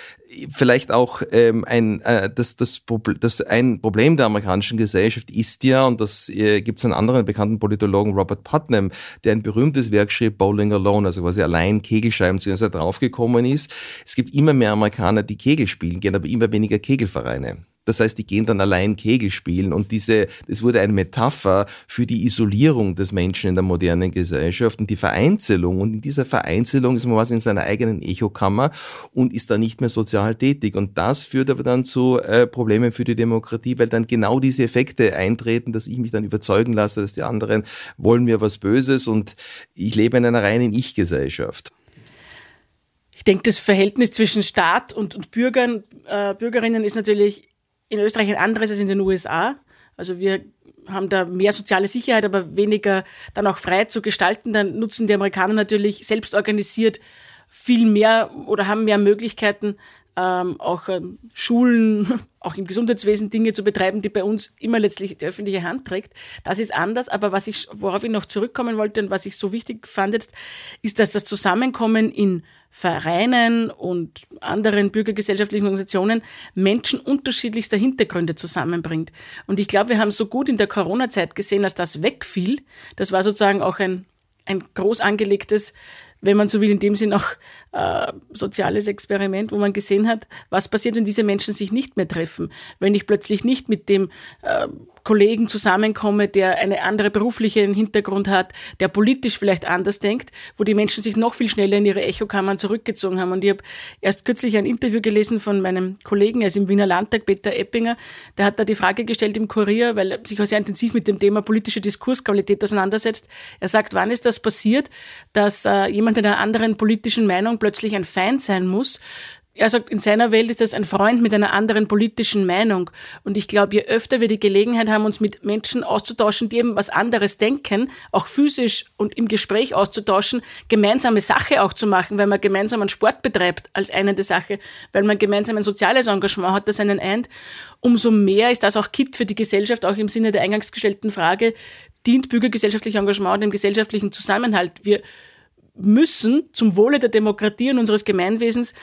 vielleicht auch ähm, ein, äh, das, das, das ein Problem der amerikanischen Gesellschaft ist ja, und das äh, gibt es einen anderen bekannten Politologen, Robert Putnam, der ein berühmtes Werk schrieb, Bowling Alone, also quasi allein Kegelscheiben, zu er draufgekommen ist. Es gibt immer mehr Amerikaner, die Kegel spielen gehen, aber immer weniger Kegelvereine. Das heißt, die gehen dann allein Kegel spielen und diese, es wurde eine Metapher für die Isolierung des Menschen in der modernen Gesellschaft und die Vereinzelung. Und in dieser Vereinzelung ist man was in seiner eigenen Echokammer und ist da nicht mehr sozial tätig. Und das führt aber dann zu äh, Problemen für die Demokratie, weil dann genau diese Effekte eintreten, dass ich mich dann überzeugen lasse, dass die anderen wollen mir was Böses und ich lebe in einer reinen Ich-Gesellschaft. Ich denke, das Verhältnis zwischen Staat und, und Bürgern, äh, Bürgerinnen ist natürlich in Österreich ein anderes als in den USA. Also wir haben da mehr soziale Sicherheit, aber weniger dann auch frei zu gestalten. Dann nutzen die Amerikaner natürlich selbst organisiert viel mehr oder haben mehr Möglichkeiten, ähm, auch ähm, Schulen, auch im Gesundheitswesen Dinge zu betreiben, die bei uns immer letztlich die öffentliche Hand trägt. Das ist anders, aber was ich, worauf ich noch zurückkommen wollte und was ich so wichtig fand jetzt, ist, dass das Zusammenkommen in Vereinen und anderen bürgergesellschaftlichen Organisationen Menschen unterschiedlichster Hintergründe zusammenbringt. Und ich glaube, wir haben so gut in der Corona-Zeit gesehen, dass das wegfiel. Das war sozusagen auch ein, ein groß angelegtes wenn man so will, in dem Sinn auch äh, soziales Experiment, wo man gesehen hat, was passiert, wenn diese Menschen sich nicht mehr treffen, wenn ich plötzlich nicht mit dem äh, Kollegen zusammenkomme, der eine andere berufliche Hintergrund hat, der politisch vielleicht anders denkt, wo die Menschen sich noch viel schneller in ihre Echokammern zurückgezogen haben. Und ich habe erst kürzlich ein Interview gelesen von meinem Kollegen, er ist im Wiener Landtag, Peter Eppinger, der hat da die Frage gestellt im Kurier, weil er sich auch sehr intensiv mit dem Thema politische Diskursqualität auseinandersetzt. Er sagt, wann ist das passiert, dass äh, jemand mit einer anderen politischen Meinung plötzlich ein Feind sein muss, er sagt, in seiner Welt ist das ein Freund mit einer anderen politischen Meinung. Und ich glaube, je öfter wir die Gelegenheit haben, uns mit Menschen auszutauschen, die eben was anderes denken, auch physisch und im Gespräch auszutauschen, gemeinsame Sache auch zu machen, weil man gemeinsam einen Sport betreibt als eine der Sache, weil man gemeinsam ein soziales Engagement hat, das einen eint, umso mehr ist das auch Kit für die Gesellschaft, auch im Sinne der eingangs gestellten Frage, dient bürgergesellschaftliches Engagement dem gesellschaftlichen Zusammenhalt. Wir müssen zum Wohle der Demokratie und unseres Gemeinwesens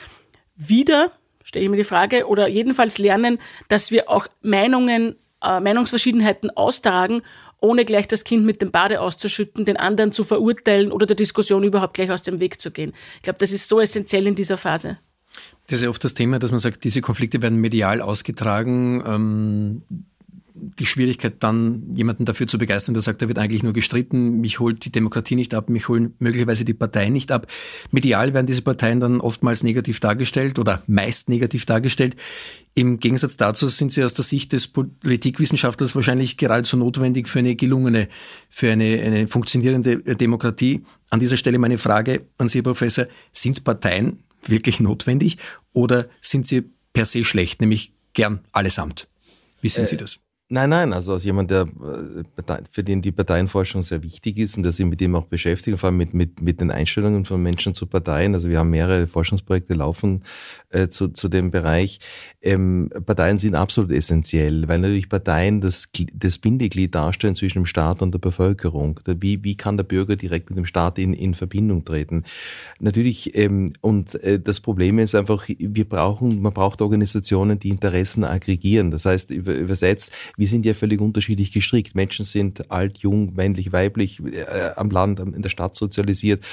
wieder, stelle ich mir die Frage, oder jedenfalls lernen, dass wir auch Meinungen, äh, Meinungsverschiedenheiten austragen, ohne gleich das Kind mit dem Bade auszuschütten, den anderen zu verurteilen oder der Diskussion überhaupt gleich aus dem Weg zu gehen. Ich glaube, das ist so essentiell in dieser Phase. Das ist ja oft das Thema, dass man sagt, diese Konflikte werden medial ausgetragen. Ähm, die Schwierigkeit dann, jemanden dafür zu begeistern, der sagt, da wird eigentlich nur gestritten, mich holt die Demokratie nicht ab, mich holen möglicherweise die Parteien nicht ab. Medial werden diese Parteien dann oftmals negativ dargestellt oder meist negativ dargestellt. Im Gegensatz dazu sind sie aus der Sicht des Politikwissenschaftlers wahrscheinlich geradezu notwendig für eine gelungene, für eine, eine funktionierende Demokratie. An dieser Stelle meine Frage an Sie, Herr Professor, sind Parteien wirklich notwendig oder sind sie per se schlecht, nämlich gern allesamt? Wie sehen äh, Sie das? Nein, nein, also als jemand, der äh, für den die Parteienforschung sehr wichtig ist und der sich mit dem auch beschäftigt, vor allem mit, mit, mit den Einstellungen von Menschen zu Parteien. Also wir haben mehrere Forschungsprojekte laufen äh, zu, zu dem Bereich. Ähm, Parteien sind absolut essentiell, weil natürlich Parteien das, das Bindeglied darstellen zwischen dem Staat und der Bevölkerung. Wie, wie kann der Bürger direkt mit dem Staat in, in Verbindung treten? Natürlich, ähm, und äh, das Problem ist einfach, wir brauchen, man braucht Organisationen, die Interessen aggregieren. Das heißt, übersetzt, wir sind ja völlig unterschiedlich gestrickt. Menschen sind alt, jung, männlich, weiblich, äh, am Land, in der Stadt sozialisiert,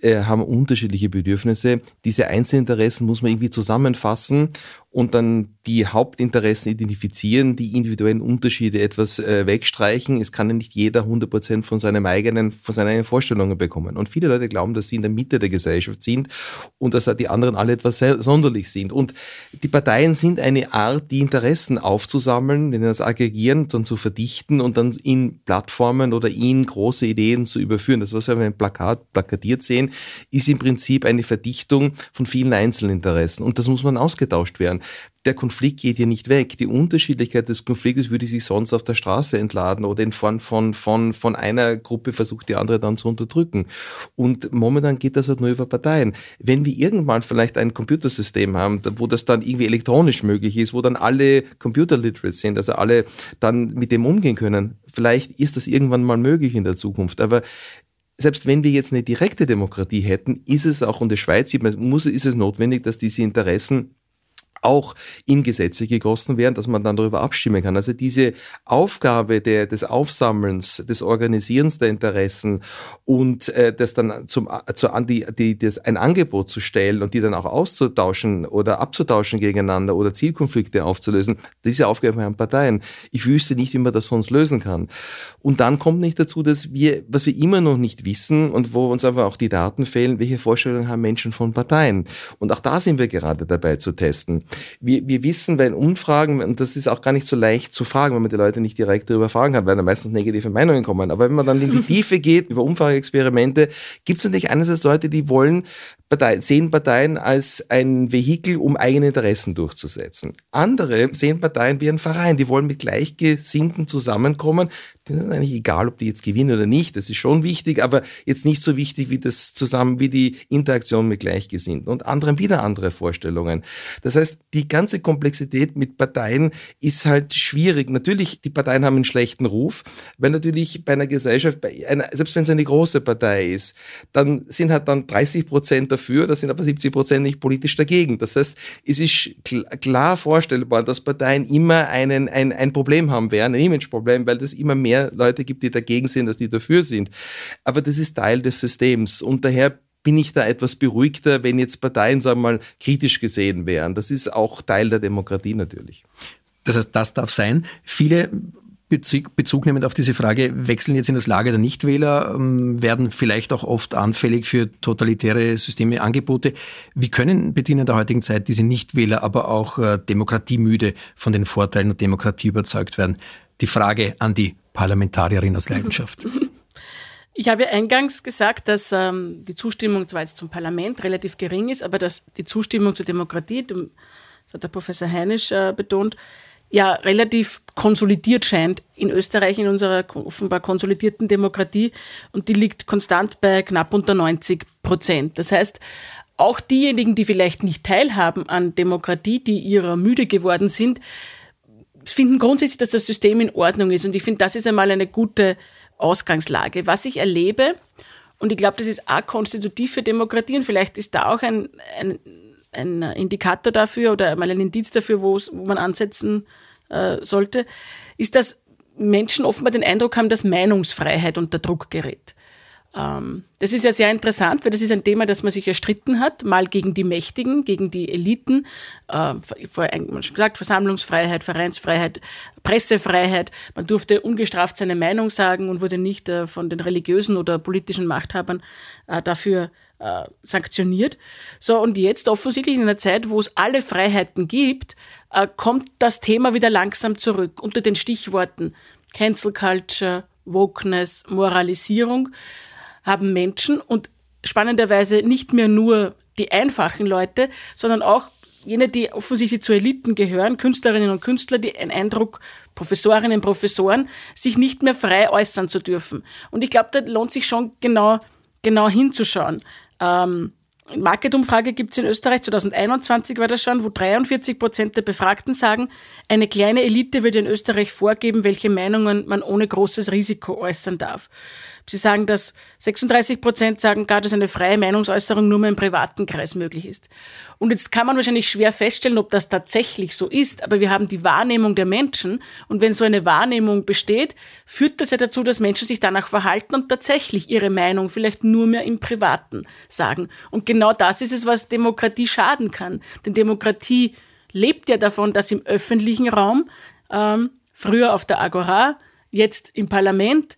äh, haben unterschiedliche Bedürfnisse. Diese Einzelinteressen muss man irgendwie zusammenfassen und dann die Hauptinteressen identifizieren, die individuellen Unterschiede etwas äh, wegstreichen. Es kann ja nicht jeder 100 Prozent von seinem eigenen, von seinen eigenen Vorstellungen bekommen. Und viele Leute glauben, dass sie in der Mitte der Gesellschaft sind und dass die anderen alle etwas sonderlich sind. Und die Parteien sind eine Art, die Interessen aufzusammeln, wenn das aggregieren, dann zu verdichten und dann in Plattformen oder in große Ideen zu überführen. Das, was wir auf einem Plakat plakatiert sehen, ist im Prinzip eine Verdichtung von vielen Einzelinteressen. Und das muss man ausgetauscht werden der Konflikt geht hier nicht weg. Die Unterschiedlichkeit des Konfliktes würde sich sonst auf der Straße entladen oder in Form von, von, von einer Gruppe versucht, die andere dann zu unterdrücken. Und momentan geht das halt nur über Parteien. Wenn wir irgendwann vielleicht ein Computersystem haben, wo das dann irgendwie elektronisch möglich ist, wo dann alle Computer literate sind, also alle dann mit dem umgehen können, vielleicht ist das irgendwann mal möglich in der Zukunft. Aber selbst wenn wir jetzt eine direkte Demokratie hätten, ist es auch, und die Schweiz muss, ist es notwendig, dass diese Interessen auch in Gesetze gegossen werden, dass man dann darüber abstimmen kann. Also diese Aufgabe der, des Aufsammelns, des Organisierens der Interessen und äh, das dann zum, zu, die, die, das, ein Angebot zu stellen und die dann auch auszutauschen oder abzutauschen gegeneinander oder Zielkonflikte aufzulösen, diese Aufgabe haben Parteien. Ich wüsste nicht, wie man das sonst lösen kann. Und dann kommt nicht dazu, dass wir, was wir immer noch nicht wissen und wo uns einfach auch die Daten fehlen, welche Vorstellungen haben Menschen von Parteien. Und auch da sind wir gerade dabei zu testen wir, wir wissen bei Umfragen, und das ist auch gar nicht so leicht zu fragen, wenn man die Leute nicht direkt darüber fragen kann, weil dann meistens negative Meinungen kommen. Aber wenn man dann in die Tiefe geht, über Umfrageexperimente, gibt es natürlich einerseits Leute, die wollen Parteien, sehen Parteien als ein Vehikel, um eigene Interessen durchzusetzen. Andere sehen Parteien wie ein Verein, die wollen mit Gleichgesinnten zusammenkommen. Denen ist eigentlich egal, ob die jetzt gewinnen oder nicht. Das ist schon wichtig, aber jetzt nicht so wichtig wie das zusammen, wie die Interaktion mit Gleichgesinnten und anderen wieder andere Vorstellungen. Das heißt, die ganze Komplexität mit Parteien ist halt schwierig. Natürlich, die Parteien haben einen schlechten Ruf, weil natürlich bei einer Gesellschaft, bei einer, selbst wenn es eine große Partei ist, dann sind halt dann 30 Prozent dafür, da sind aber 70 Prozent nicht politisch dagegen. Das heißt, es ist klar vorstellbar, dass Parteien immer einen, ein, ein Problem haben werden, ein Imageproblem, weil es immer mehr Leute gibt, die dagegen sind, als die dafür sind. Aber das ist Teil des Systems und daher bin ich da etwas beruhigter, wenn jetzt Parteien, sagen wir mal, kritisch gesehen wären. Das ist auch Teil der Demokratie natürlich. Das heißt, das darf sein. Viele Bezug, nehmend auf diese Frage, wechseln jetzt in das Lager der Nichtwähler, ähm, werden vielleicht auch oft anfällig für totalitäre Systeme, Angebote. Wie können in der heutigen Zeit diese Nichtwähler aber auch äh, demokratiemüde von den Vorteilen der Demokratie überzeugt werden? Die Frage an die Parlamentarierin aus Leidenschaft. Ich habe ja eingangs gesagt, dass ähm, die Zustimmung zwar jetzt zum Parlament relativ gering ist, aber dass die Zustimmung zur Demokratie, das hat der Professor Heinisch äh, betont, ja relativ konsolidiert scheint in Österreich, in unserer offenbar konsolidierten Demokratie. Und die liegt konstant bei knapp unter 90 Prozent. Das heißt, auch diejenigen, die vielleicht nicht teilhaben an Demokratie, die ihrer müde geworden sind, finden grundsätzlich, dass das System in Ordnung ist. Und ich finde, das ist einmal eine gute Ausgangslage. Was ich erlebe, und ich glaube, das ist auch konstitutiv für Demokratie und vielleicht ist da auch ein, ein ein Indikator dafür oder mal ein Indiz dafür, wo man ansetzen äh, sollte, ist, dass Menschen offenbar den Eindruck haben, dass Meinungsfreiheit unter Druck gerät. Ähm, das ist ja sehr interessant, weil das ist ein Thema, das man sich erstritten hat, mal gegen die Mächtigen, gegen die Eliten, äh, vorher schon gesagt, Versammlungsfreiheit, Vereinsfreiheit, Pressefreiheit. Man durfte ungestraft seine Meinung sagen und wurde nicht äh, von den religiösen oder politischen Machthabern äh, dafür äh, sanktioniert. So, und jetzt offensichtlich in einer Zeit, wo es alle Freiheiten gibt, äh, kommt das Thema wieder langsam zurück unter den Stichworten Cancel Culture, Wokeness, Moralisierung haben Menschen und spannenderweise nicht mehr nur die einfachen Leute, sondern auch jene, die offensichtlich zu Eliten gehören, Künstlerinnen und Künstler, die einen Eindruck, Professorinnen, Professoren, sich nicht mehr frei äußern zu dürfen. Und ich glaube, da lohnt sich schon genau, genau hinzuschauen. Ähm, Marketumfrage gibt es in Österreich, 2021 war das schon, wo 43 Prozent der Befragten sagen, eine kleine Elite würde in Österreich vorgeben, welche Meinungen man ohne großes Risiko äußern darf. Sie sagen, dass 36 Prozent sagen gar, dass eine freie Meinungsäußerung nur mehr im privaten Kreis möglich ist. Und jetzt kann man wahrscheinlich schwer feststellen, ob das tatsächlich so ist, aber wir haben die Wahrnehmung der Menschen und wenn so eine Wahrnehmung besteht, führt das ja dazu, dass Menschen sich danach verhalten und tatsächlich ihre Meinung vielleicht nur mehr im Privaten sagen. Und genau das ist es, was Demokratie schaden kann. Denn Demokratie lebt ja davon, dass im öffentlichen Raum, ähm, früher auf der Agora, jetzt im Parlament,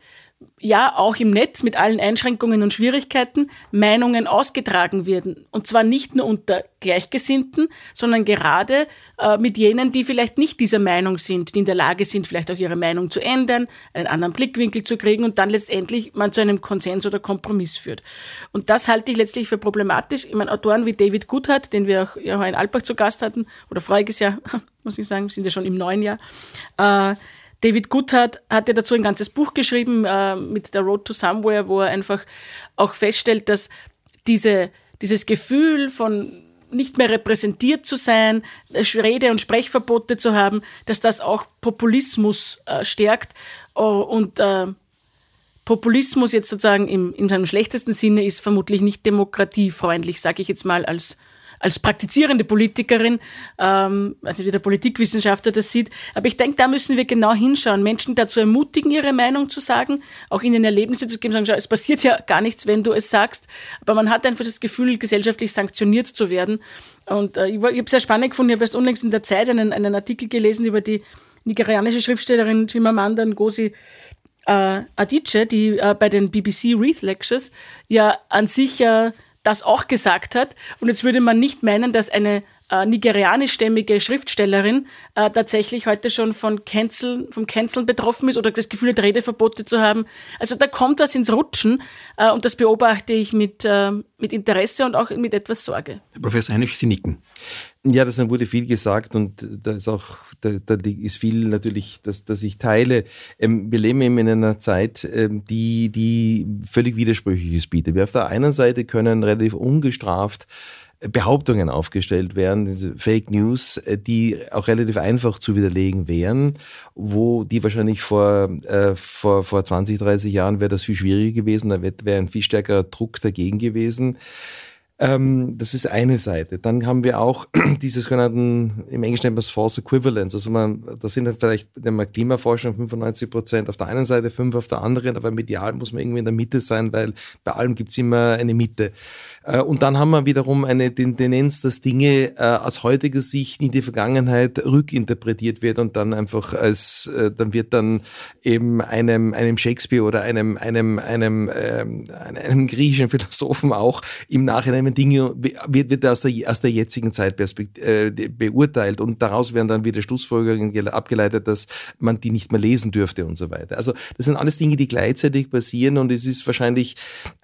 ja auch im Netz mit allen Einschränkungen und Schwierigkeiten Meinungen ausgetragen werden. Und zwar nicht nur unter Gleichgesinnten, sondern gerade äh, mit jenen, die vielleicht nicht dieser Meinung sind, die in der Lage sind, vielleicht auch ihre Meinung zu ändern, einen anderen Blickwinkel zu kriegen und dann letztendlich man zu einem Konsens oder Kompromiss führt. Und das halte ich letztlich für problematisch. Ich meine, Autoren wie David Goodhart, den wir auch ja, in Alpbach zu Gast hatten, oder voriges Jahr, muss ich sagen, sind ja schon im neuen Jahr, äh, David Goodhart hat ja dazu ein ganzes Buch geschrieben äh, mit der Road to Somewhere, wo er einfach auch feststellt, dass diese, dieses Gefühl von nicht mehr repräsentiert zu sein, Rede- und Sprechverbote zu haben, dass das auch Populismus äh, stärkt. Uh, und äh, Populismus jetzt sozusagen im, in seinem schlechtesten Sinne ist vermutlich nicht demokratiefreundlich, sage ich jetzt mal als als praktizierende Politikerin, ähm, also wie der Politikwissenschaftler das sieht. Aber ich denke, da müssen wir genau hinschauen, Menschen dazu ermutigen, ihre Meinung zu sagen, auch ihnen Erlebnisse zu geben, sagen, schau, es passiert ja gar nichts, wenn du es sagst. Aber man hat einfach das Gefühl, gesellschaftlich sanktioniert zu werden. Und äh, ich, ich habe es sehr spannend gefunden, ich habe erst unlängst in der Zeit einen, einen Artikel gelesen über die nigerianische Schriftstellerin Chimamanda Ngozi äh, Adichie, die äh, bei den BBC Wreath Lectures ja an sich ja das auch gesagt hat. Und jetzt würde man nicht meinen, dass eine äh, nigerianischstämmige Schriftstellerin äh, tatsächlich heute schon von Cancel, vom Canceln betroffen ist oder das Gefühl hat, Redeverbote zu haben. Also da kommt was ins Rutschen äh, und das beobachte ich mit, äh, mit Interesse und auch mit etwas Sorge. Herr Professor Heinrich, Sie nicken. Ja, das wurde viel gesagt und da ist auch, da, da ist viel natürlich, dass, dass ich teile. Ähm, wir leben eben in einer Zeit, ähm, die, die völlig Widersprüchliches bietet. Wir auf der einen Seite können relativ ungestraft Behauptungen aufgestellt werden, diese Fake News, äh, die auch relativ einfach zu widerlegen wären, wo die wahrscheinlich vor, äh, vor, vor 20, 30 Jahren wäre das viel schwieriger gewesen, da wäre ein viel stärkerer Druck dagegen gewesen. Ähm, das ist eine Seite. Dann haben wir auch diese sogenannten, im Englischen nennt man es False Equivalence. Also man, das sind vielleicht, wenn man Klimaforschung 95 Prozent auf der einen Seite, fünf auf der anderen, aber medial muss man irgendwie in der Mitte sein, weil bei allem gibt es immer eine Mitte. Äh, und dann haben wir wiederum eine Tendenz, dass Dinge äh, aus heutiger Sicht in die Vergangenheit rückinterpretiert wird und dann einfach als, äh, dann wird dann eben einem, einem Shakespeare oder einem, einem, einem, ähm, einem griechischen Philosophen auch im Nachhinein extremen Dinge wird, wird aus, der, aus der jetzigen Zeit äh, beurteilt und daraus werden dann wieder Schlussfolgerungen abgeleitet, dass man die nicht mehr lesen dürfte und so weiter. Also das sind alles Dinge, die gleichzeitig passieren und es ist wahrscheinlich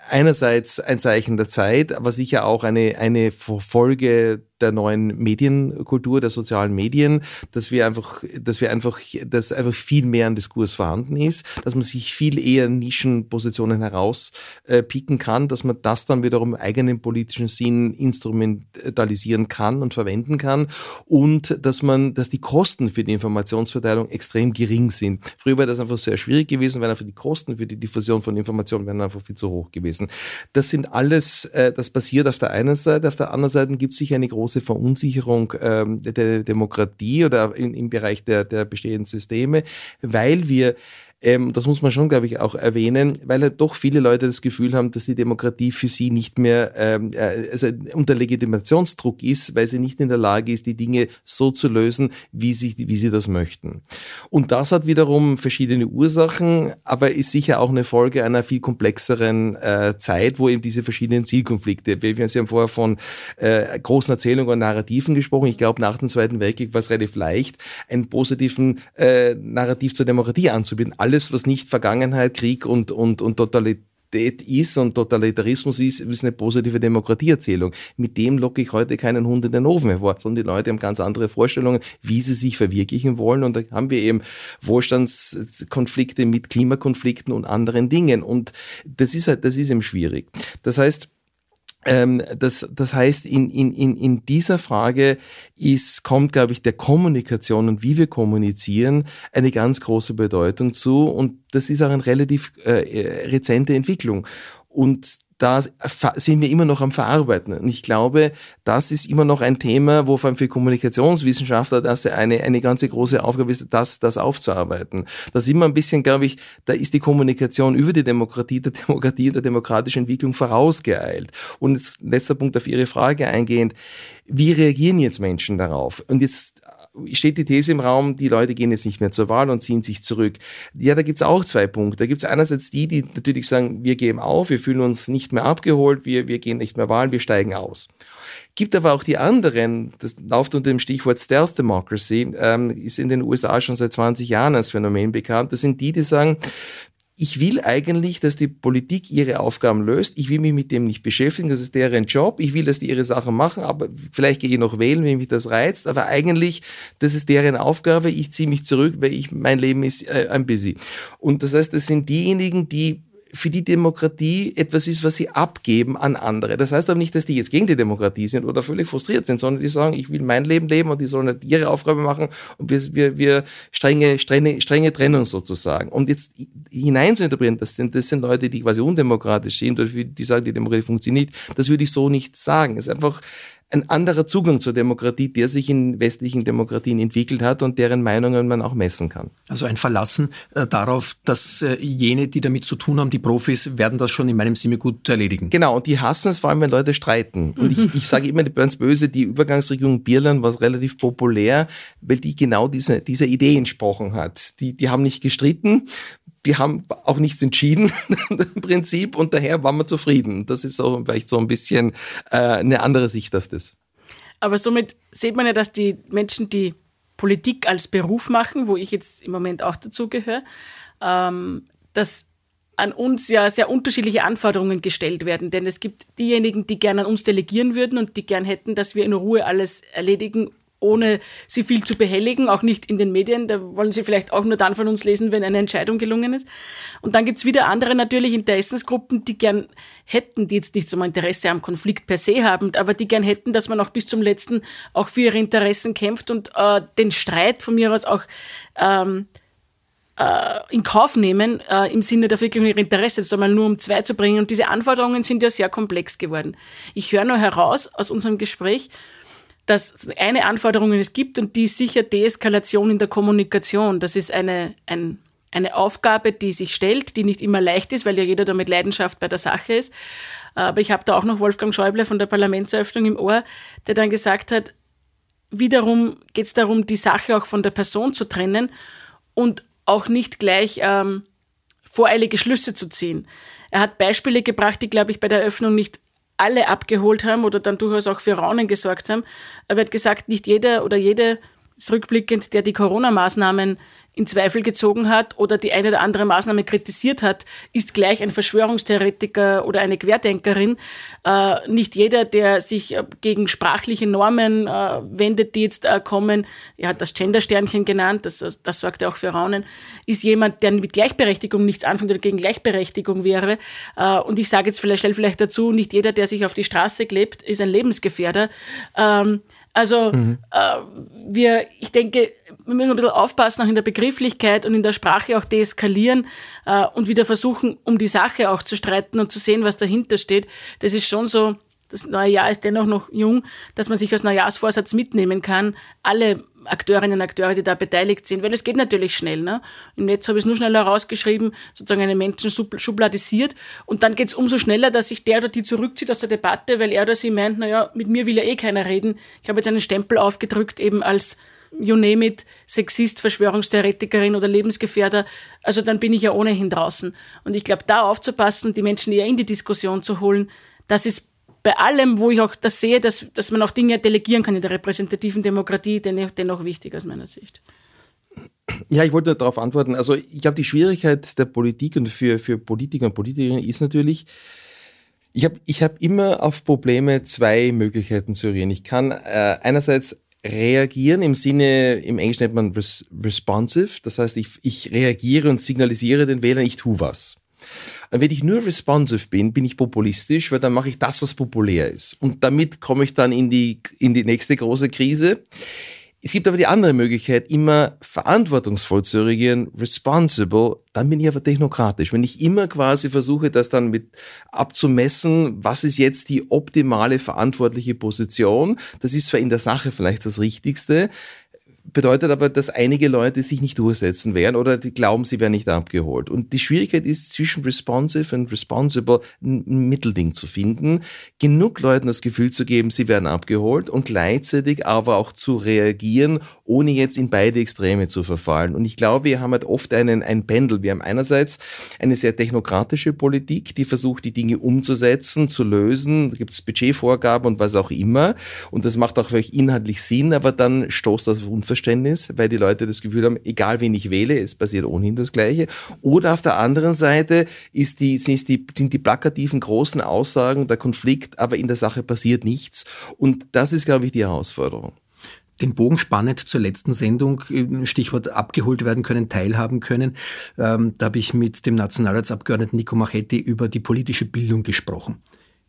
einerseits ein Zeichen der Zeit, aber sicher auch eine, eine Folge der neuen Medienkultur, der sozialen Medien, dass wir einfach, dass wir einfach, dass einfach viel mehr ein Diskurs vorhanden ist, dass man sich viel eher Nischenpositionen herauspicken äh, kann, dass man das dann wiederum eigenen politischen Sinn instrumentalisieren kann und verwenden kann und dass man, dass die Kosten für die Informationsverteilung extrem gering sind. Früher war das einfach sehr schwierig gewesen, weil einfach die Kosten für die Diffusion von Informationen wären einfach viel zu hoch gewesen. Das sind alles, äh, das passiert auf der einen Seite, auf der anderen Seite gibt es sicher eine große große Verunsicherung ähm, der Demokratie oder in, im Bereich der, der bestehenden Systeme, weil wir ähm, das muss man schon, glaube ich, auch erwähnen, weil halt doch viele Leute das Gefühl haben, dass die Demokratie für sie nicht mehr ähm, äh, also unter Legitimationsdruck ist, weil sie nicht in der Lage ist, die Dinge so zu lösen, wie sie, wie sie das möchten. Und das hat wiederum verschiedene Ursachen, aber ist sicher auch eine Folge einer viel komplexeren äh, Zeit, wo eben diese verschiedenen Zielkonflikte, wir, haben vorher von äh, großen Erzählungen und Narrativen gesprochen. Ich glaube, nach dem Zweiten Weltkrieg war es relativ leicht, einen positiven äh, Narrativ zur Demokratie anzubieten alles, was nicht Vergangenheit, Krieg und, und, und Totalität ist und Totalitarismus ist, ist eine positive Demokratieerzählung. Mit dem locke ich heute keinen Hund in den Ofen hervor, sondern die Leute haben ganz andere Vorstellungen, wie sie sich verwirklichen wollen. Und da haben wir eben Wohlstandskonflikte mit Klimakonflikten und anderen Dingen. Und das ist halt, das ist eben schwierig. Das heißt, ähm, das, das heißt, in, in, in, in dieser Frage ist, kommt, glaube ich, der Kommunikation und wie wir kommunizieren eine ganz große Bedeutung zu. Und das ist auch eine relativ äh, äh rezente Entwicklung. Und da sind wir immer noch am Verarbeiten. Und ich glaube, das ist immer noch ein Thema, wo vor allem für Kommunikationswissenschaftler das eine, eine ganze große Aufgabe ist, das, das aufzuarbeiten. Da sind wir ein bisschen, glaube ich, da ist die Kommunikation über die Demokratie, der Demokratie und der demokratischen Entwicklung vorausgeeilt. Und jetzt letzter Punkt auf Ihre Frage eingehend. Wie reagieren jetzt Menschen darauf? Und jetzt steht die These im Raum, die Leute gehen jetzt nicht mehr zur Wahl und ziehen sich zurück. Ja, da gibt's auch zwei Punkte. Da gibt's einerseits die, die natürlich sagen, wir geben auf, wir fühlen uns nicht mehr abgeholt, wir, wir gehen nicht mehr Wahlen, wir steigen aus. Gibt aber auch die anderen, das läuft unter dem Stichwort Stealth Democracy, ähm, ist in den USA schon seit 20 Jahren als Phänomen bekannt. Das sind die, die sagen, ich will eigentlich, dass die Politik ihre Aufgaben löst. Ich will mich mit dem nicht beschäftigen, das ist deren Job. Ich will, dass die ihre Sachen machen, aber vielleicht gehe ich noch wählen, wenn mich das reizt. Aber eigentlich, das ist deren Aufgabe. Ich ziehe mich zurück, weil ich, mein Leben ist äh, ein busy. Und das heißt, das sind diejenigen, die für die Demokratie etwas ist, was sie abgeben an andere. Das heißt aber nicht, dass die jetzt gegen die Demokratie sind oder völlig frustriert sind, sondern die sagen, ich will mein Leben leben und die sollen nicht ihre Aufgabe machen und wir, wir, wir strenge, strenge, strenge Trennung sozusagen. Und jetzt hinein zu interpretieren, das sind, das sind Leute, die quasi undemokratisch sind oder die sagen, die Demokratie funktioniert das würde ich so nicht sagen. Es ist einfach ein anderer Zugang zur Demokratie, der sich in westlichen Demokratien entwickelt hat und deren Meinungen man auch messen kann. Also ein Verlassen äh, darauf, dass äh, jene, die damit zu tun haben, die Profis, werden das schon in meinem Sinne gut erledigen. Genau, und die hassen es vor allem, wenn Leute streiten. Und ich, ich sage immer ganz böse, die Übergangsregierung Birland war relativ populär, weil die genau diese, dieser Idee entsprochen hat. Die, die haben nicht gestritten, die haben auch nichts entschieden im Prinzip und daher waren wir zufrieden. Das ist so vielleicht so ein bisschen äh, eine andere Sicht auf das. Aber somit sieht man ja, dass die Menschen, die Politik als Beruf machen, wo ich jetzt im Moment auch dazugehöre, ähm, dass an uns ja sehr unterschiedliche Anforderungen gestellt werden. Denn es gibt diejenigen, die gerne an uns delegieren würden und die gern hätten, dass wir in Ruhe alles erledigen ohne sie viel zu behelligen, auch nicht in den Medien. Da wollen sie vielleicht auch nur dann von uns lesen, wenn eine Entscheidung gelungen ist. Und dann gibt's wieder andere natürlich Interessensgruppen, die gern hätten, die jetzt nicht so ein Interesse am Konflikt per se haben, aber die gern hätten, dass man auch bis zum letzten auch für ihre Interessen kämpft und äh, den Streit von mir aus auch ähm, äh, in Kauf nehmen, äh, im Sinne der Verwirklichung ihrer Interessen, jetzt einmal nur um zwei zu bringen. Und diese Anforderungen sind ja sehr komplex geworden. Ich höre nur heraus aus unserem Gespräch, dass eine Anforderung es gibt und die ist sicher Deeskalation in der Kommunikation. Das ist eine, ein, eine Aufgabe, die sich stellt, die nicht immer leicht ist, weil ja jeder da mit Leidenschaft bei der Sache ist. Aber ich habe da auch noch Wolfgang Schäuble von der Parlamentseröffnung im Ohr, der dann gesagt hat, wiederum geht es darum, die Sache auch von der Person zu trennen und auch nicht gleich ähm, voreilige Schlüsse zu ziehen. Er hat Beispiele gebracht, die, glaube ich, bei der Eröffnung nicht alle abgeholt haben oder dann durchaus auch für Raunen gesorgt haben. Er wird gesagt, nicht jeder oder jede rückblickend, der die Corona-Maßnahmen in Zweifel gezogen hat oder die eine oder andere Maßnahme kritisiert hat, ist gleich ein Verschwörungstheoretiker oder eine Querdenkerin. Äh, nicht jeder, der sich äh, gegen sprachliche Normen äh, wendet, die jetzt kommen, er hat das Gendersternchen genannt, das, das sorgt ja auch für Raunen, ist jemand, der mit Gleichberechtigung nichts anfängt oder gegen Gleichberechtigung wäre. Und ich sage jetzt vielleicht, stell vielleicht dazu, nicht jeder, der sich auf die Straße klebt, ist ein Lebensgefährder. Ähm, also mhm. äh, wir, ich denke, wir müssen ein bisschen aufpassen, auch in der Begrifflichkeit und in der Sprache auch deeskalieren äh, und wieder versuchen, um die Sache auch zu streiten und zu sehen, was dahinter steht. Das ist schon so, das neue Jahr ist dennoch noch jung, dass man sich als Neujahrsvorsatz mitnehmen kann, alle Akteurinnen und Akteure, die da beteiligt sind, weil es geht natürlich schnell. Ne? Im Netz habe ich es nur schneller rausgeschrieben, sozusagen einen Menschen schubladisiert und dann geht es umso schneller, dass sich der oder die zurückzieht aus der Debatte, weil er oder sie meint, naja, mit mir will ja eh keiner reden. Ich habe jetzt einen Stempel aufgedrückt, eben als you name it, Sexist, Verschwörungstheoretikerin oder Lebensgefährder, also dann bin ich ja ohnehin draußen. Und ich glaube, da aufzupassen, die Menschen eher in die Diskussion zu holen, das ist bei allem, wo ich auch das sehe, dass, dass man auch Dinge delegieren kann in der repräsentativen Demokratie, dennoch, wichtig aus meiner Sicht. Ja, ich wollte darauf antworten. Also ich glaube, die Schwierigkeit der Politik und für, für Politiker und Politikerinnen ist natürlich, ich habe ich hab immer auf Probleme zwei Möglichkeiten zu reagieren. Ich kann äh, einerseits reagieren im Sinne, im Englischen nennt man res responsive, das heißt, ich, ich reagiere und signalisiere den Wählern, ich tue was. Wenn ich nur responsive bin, bin ich populistisch, weil dann mache ich das, was populär ist. Und damit komme ich dann in die, in die nächste große Krise. Es gibt aber die andere Möglichkeit, immer verantwortungsvoll zu regieren, responsible, dann bin ich aber technokratisch. Wenn ich immer quasi versuche, das dann mit abzumessen, was ist jetzt die optimale verantwortliche Position, das ist zwar in der Sache vielleicht das Richtigste, bedeutet aber, dass einige Leute sich nicht durchsetzen werden oder die glauben, sie werden nicht abgeholt. Und die Schwierigkeit ist, zwischen responsive und responsible ein Mittelding zu finden, genug Leuten das Gefühl zu geben, sie werden abgeholt und gleichzeitig aber auch zu reagieren, ohne jetzt in beide Extreme zu verfallen. Und ich glaube, wir haben halt oft einen, ein Pendel. Wir haben einerseits eine sehr technokratische Politik, die versucht, die Dinge umzusetzen, zu lösen. Da gibt es Budgetvorgaben und was auch immer. Und das macht auch vielleicht inhaltlich Sinn, aber dann stoßt das auf Unverständnis, weil die Leute das Gefühl haben, egal wen ich wähle, es passiert ohnehin das Gleiche. Oder auf der anderen Seite ist die, sind, die, sind die plakativen großen Aussagen der Konflikt, aber in der Sache passiert nichts. Und das ist, glaube ich, die Herausforderung den Bogen spannend zur letzten Sendung, Stichwort abgeholt werden können, teilhaben können. Ähm, da habe ich mit dem Nationalratsabgeordneten Nico Machetti über die politische Bildung gesprochen.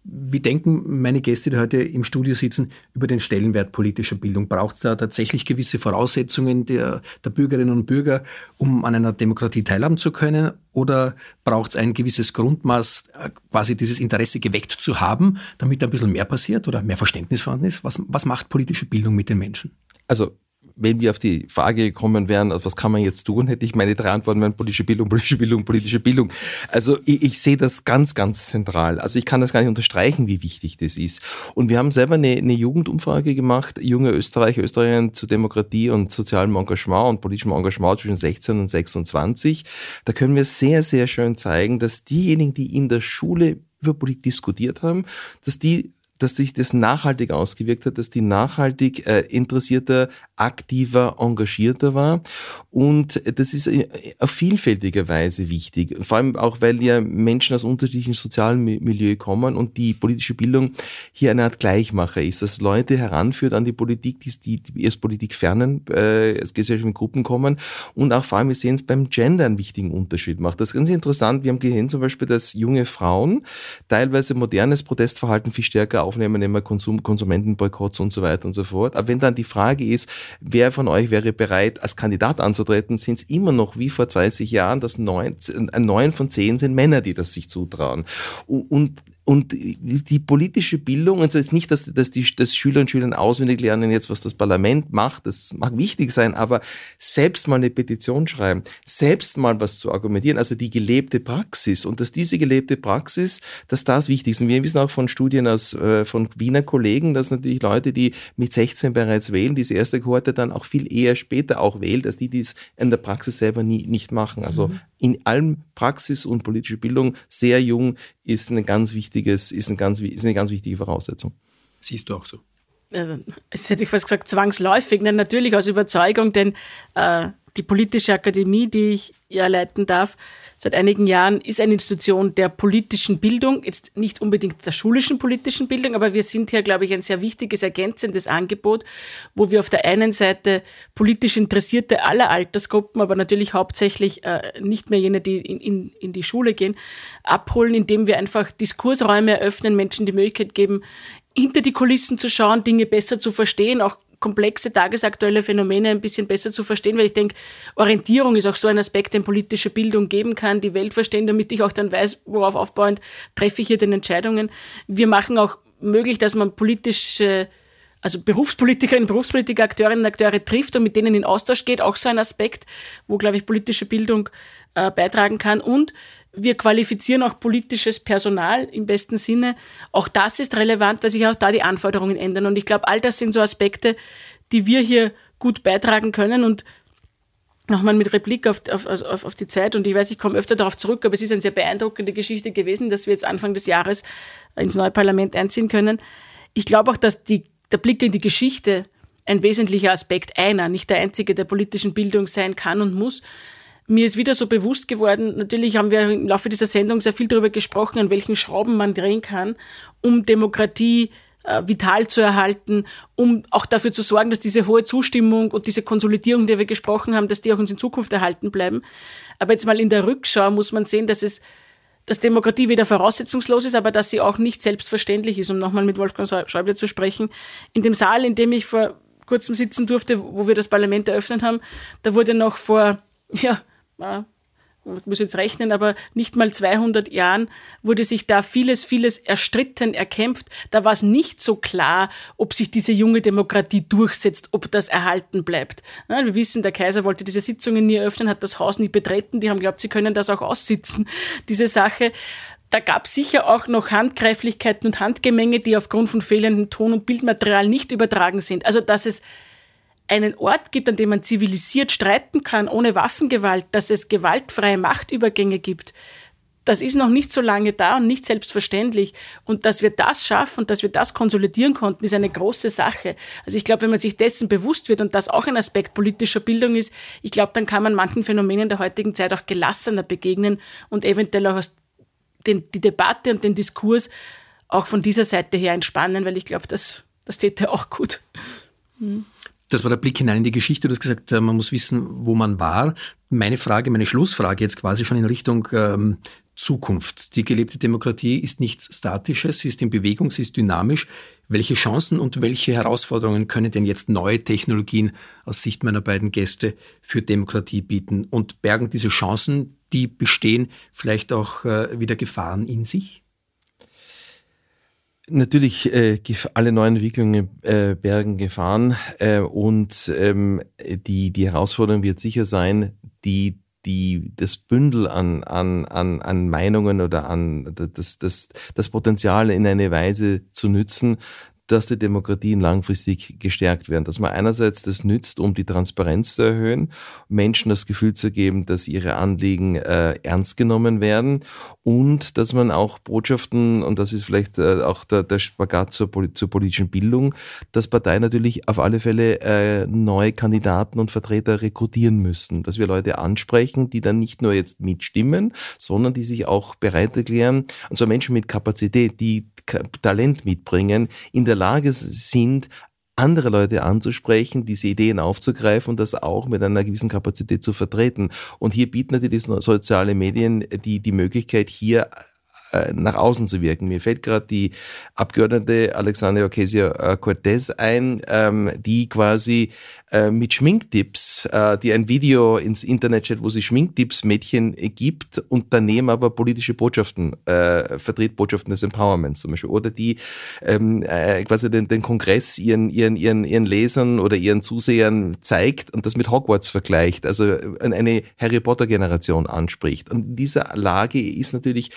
Wie denken meine Gäste, die heute im Studio sitzen, über den Stellenwert politischer Bildung? Braucht es da tatsächlich gewisse Voraussetzungen der, der, Bürgerinnen und Bürger, um an einer Demokratie teilhaben zu können? Oder braucht es ein gewisses Grundmaß, äh, quasi dieses Interesse geweckt zu haben, damit ein bisschen mehr passiert oder mehr Verständnis vorhanden ist? Was, was macht politische Bildung mit den Menschen? Also wenn wir auf die Frage gekommen wären, also was kann man jetzt tun, hätte ich meine drei Antworten wären politische Bildung, politische Bildung, politische Bildung. Also ich, ich sehe das ganz, ganz zentral. Also ich kann das gar nicht unterstreichen, wie wichtig das ist. Und wir haben selber eine, eine Jugendumfrage gemacht, junge Österreicher, Österreicher zu Demokratie und sozialem Engagement und politischem Engagement zwischen 16 und 26. Da können wir sehr, sehr schön zeigen, dass diejenigen, die in der Schule über Politik diskutiert haben, dass die dass sich das nachhaltig ausgewirkt hat, dass die nachhaltig äh, interessierter, aktiver, engagierter war. Und das ist äh, auf vielfältige Weise wichtig. Vor allem auch, weil ja Menschen aus unterschiedlichen sozialen Milieu kommen und die politische Bildung hier eine Art Gleichmacher ist, dass Leute heranführt an die Politik, die, die erst politikfernen äh, gesellschaftlichen Gruppen kommen und auch vor allem, wir sehen es beim Gender einen wichtigen Unterschied macht. Das ist ganz interessant. Wir haben gesehen zum Beispiel, dass junge Frauen teilweise modernes Protestverhalten viel stärker aufnehmen, immer Konsum, Konsumentenboykotts und so weiter und so fort. Aber wenn dann die Frage ist, wer von euch wäre bereit, als Kandidat anzutreten, sind es immer noch wie vor 20 Jahren, dass neun, neun von zehn sind Männer, die das sich zutrauen. Und und die politische Bildung, also jetzt nicht, dass, dass die dass Schüler und Schüler auswendig lernen jetzt, was das Parlament macht, das mag wichtig sein, aber selbst mal eine Petition schreiben, selbst mal was zu argumentieren, also die gelebte Praxis und dass diese gelebte Praxis, dass das wichtig ist. Und wir wissen auch von Studien aus, äh, von Wiener Kollegen, dass natürlich Leute, die mit 16 bereits wählen, diese erste Kohorte dann auch viel eher später auch wählt, als die, die es in der Praxis selber nie, nicht machen. Also mhm. in allem Praxis und politische Bildung sehr jung ist ein ganz wichtiges, ist, ein ganz, ist eine ganz wichtige Voraussetzung. Siehst du auch so? Äh, jetzt hätte ich fast gesagt, zwangsläufig, Nein, natürlich aus Überzeugung, denn äh, die politische Akademie, die ich ja leiten darf, seit einigen Jahren ist eine Institution der politischen Bildung, jetzt nicht unbedingt der schulischen politischen Bildung, aber wir sind hier, glaube ich, ein sehr wichtiges, ergänzendes Angebot, wo wir auf der einen Seite politisch Interessierte aller Altersgruppen, aber natürlich hauptsächlich äh, nicht mehr jene, die in, in, in die Schule gehen, abholen, indem wir einfach Diskursräume eröffnen, Menschen die Möglichkeit geben, hinter die Kulissen zu schauen, Dinge besser zu verstehen, auch komplexe tagesaktuelle Phänomene ein bisschen besser zu verstehen, weil ich denke, Orientierung ist auch so ein Aspekt, den politische Bildung geben kann, die Welt verstehen, damit ich auch dann weiß, worauf aufbauend treffe ich hier den Entscheidungen. Wir machen auch möglich, dass man politische also Berufspolitikerinnen, Berufspolitiker, Akteurinnen und Akteure trifft und mit denen in Austausch geht, auch so ein Aspekt, wo, glaube ich, politische Bildung äh, beitragen kann. Und wir qualifizieren auch politisches Personal im besten Sinne. Auch das ist relevant, weil sich auch da die Anforderungen ändern. Und ich glaube, all das sind so Aspekte, die wir hier gut beitragen können. Und nochmal mit Replik auf, auf, auf, auf die Zeit. Und ich weiß, ich komme öfter darauf zurück, aber es ist eine sehr beeindruckende Geschichte gewesen, dass wir jetzt Anfang des Jahres ins neue Parlament einziehen können. Ich glaube auch, dass die, der Blick in die Geschichte ein wesentlicher Aspekt, einer, nicht der einzige der politischen Bildung sein kann und muss. Mir ist wieder so bewusst geworden, natürlich haben wir im Laufe dieser Sendung sehr viel darüber gesprochen, an welchen Schrauben man drehen kann, um Demokratie äh, vital zu erhalten, um auch dafür zu sorgen, dass diese hohe Zustimmung und diese Konsolidierung, die wir gesprochen haben, dass die auch uns in Zukunft erhalten bleiben. Aber jetzt mal in der Rückschau muss man sehen, dass es dass Demokratie weder voraussetzungslos ist, aber dass sie auch nicht selbstverständlich ist, um nochmal mit Wolfgang Schäuble zu sprechen. In dem Saal, in dem ich vor kurzem sitzen durfte, wo wir das Parlament eröffnet haben, da wurde noch vor, ja, ich muss jetzt rechnen, aber nicht mal 200 Jahren wurde sich da vieles, vieles erstritten, erkämpft. Da war es nicht so klar, ob sich diese junge Demokratie durchsetzt, ob das erhalten bleibt. Wir wissen, der Kaiser wollte diese Sitzungen nie eröffnen, hat das Haus nie betreten. Die haben glaubt, sie können das auch aussitzen, diese Sache. Da gab es sicher auch noch Handgreiflichkeiten und Handgemenge, die aufgrund von fehlendem Ton- und Bildmaterial nicht übertragen sind. Also, dass es einen Ort gibt, an dem man zivilisiert streiten kann, ohne Waffengewalt, dass es gewaltfreie Machtübergänge gibt, das ist noch nicht so lange da und nicht selbstverständlich. Und dass wir das schaffen dass wir das konsolidieren konnten, ist eine große Sache. Also ich glaube, wenn man sich dessen bewusst wird und das auch ein Aspekt politischer Bildung ist, ich glaube, dann kann man manchen Phänomenen der heutigen Zeit auch gelassener begegnen und eventuell auch den, die Debatte und den Diskurs auch von dieser Seite her entspannen, weil ich glaube, das, das täte auch gut. Hm. Das war der Blick hinein in die Geschichte. Du hast gesagt, äh, man muss wissen, wo man war. Meine Frage, meine Schlussfrage jetzt quasi schon in Richtung ähm, Zukunft. Die gelebte Demokratie ist nichts Statisches, sie ist in Bewegung, sie ist dynamisch. Welche Chancen und welche Herausforderungen können denn jetzt neue Technologien aus Sicht meiner beiden Gäste für Demokratie bieten? Und bergen diese Chancen, die bestehen, vielleicht auch äh, wieder Gefahren in sich? Natürlich, äh, alle neuen Entwicklungen äh, bergen Gefahren äh, und ähm, die, die Herausforderung wird sicher sein, die, die, das Bündel an, an, an, an Meinungen oder an das, das, das Potenzial in eine Weise zu nützen, dass die Demokratien langfristig gestärkt werden. Dass man einerseits das nützt, um die Transparenz zu erhöhen, Menschen das Gefühl zu geben, dass ihre Anliegen äh, ernst genommen werden und dass man auch Botschaften, und das ist vielleicht äh, auch der, der Spagat zur, zur, politischen Bildung, dass Parteien natürlich auf alle Fälle äh, neue Kandidaten und Vertreter rekrutieren müssen. Dass wir Leute ansprechen, die dann nicht nur jetzt mitstimmen, sondern die sich auch bereit erklären, und zwar Menschen mit Kapazität, die Talent mitbringen, in der Lage sind, andere Leute anzusprechen, diese Ideen aufzugreifen und das auch mit einer gewissen Kapazität zu vertreten. Und hier bieten natürlich soziale Medien die, die Möglichkeit, hier äh, nach außen zu wirken. Mir fällt gerade die Abgeordnete Alexandria Ocasio-Cortez ein, ähm, die quasi äh, mit Schminktipps, äh, die ein Video ins Internet stellt, wo sie Schminktipps Mädchen gibt und daneben aber politische Botschaften äh, vertritt, Botschaften des Empowerments zum Beispiel. Oder die ähm, äh, quasi den, den Kongress ihren, ihren, ihren, ihren Lesern oder ihren Zusehern zeigt und das mit Hogwarts vergleicht, also eine Harry Potter Generation anspricht. Und in dieser Lage ist natürlich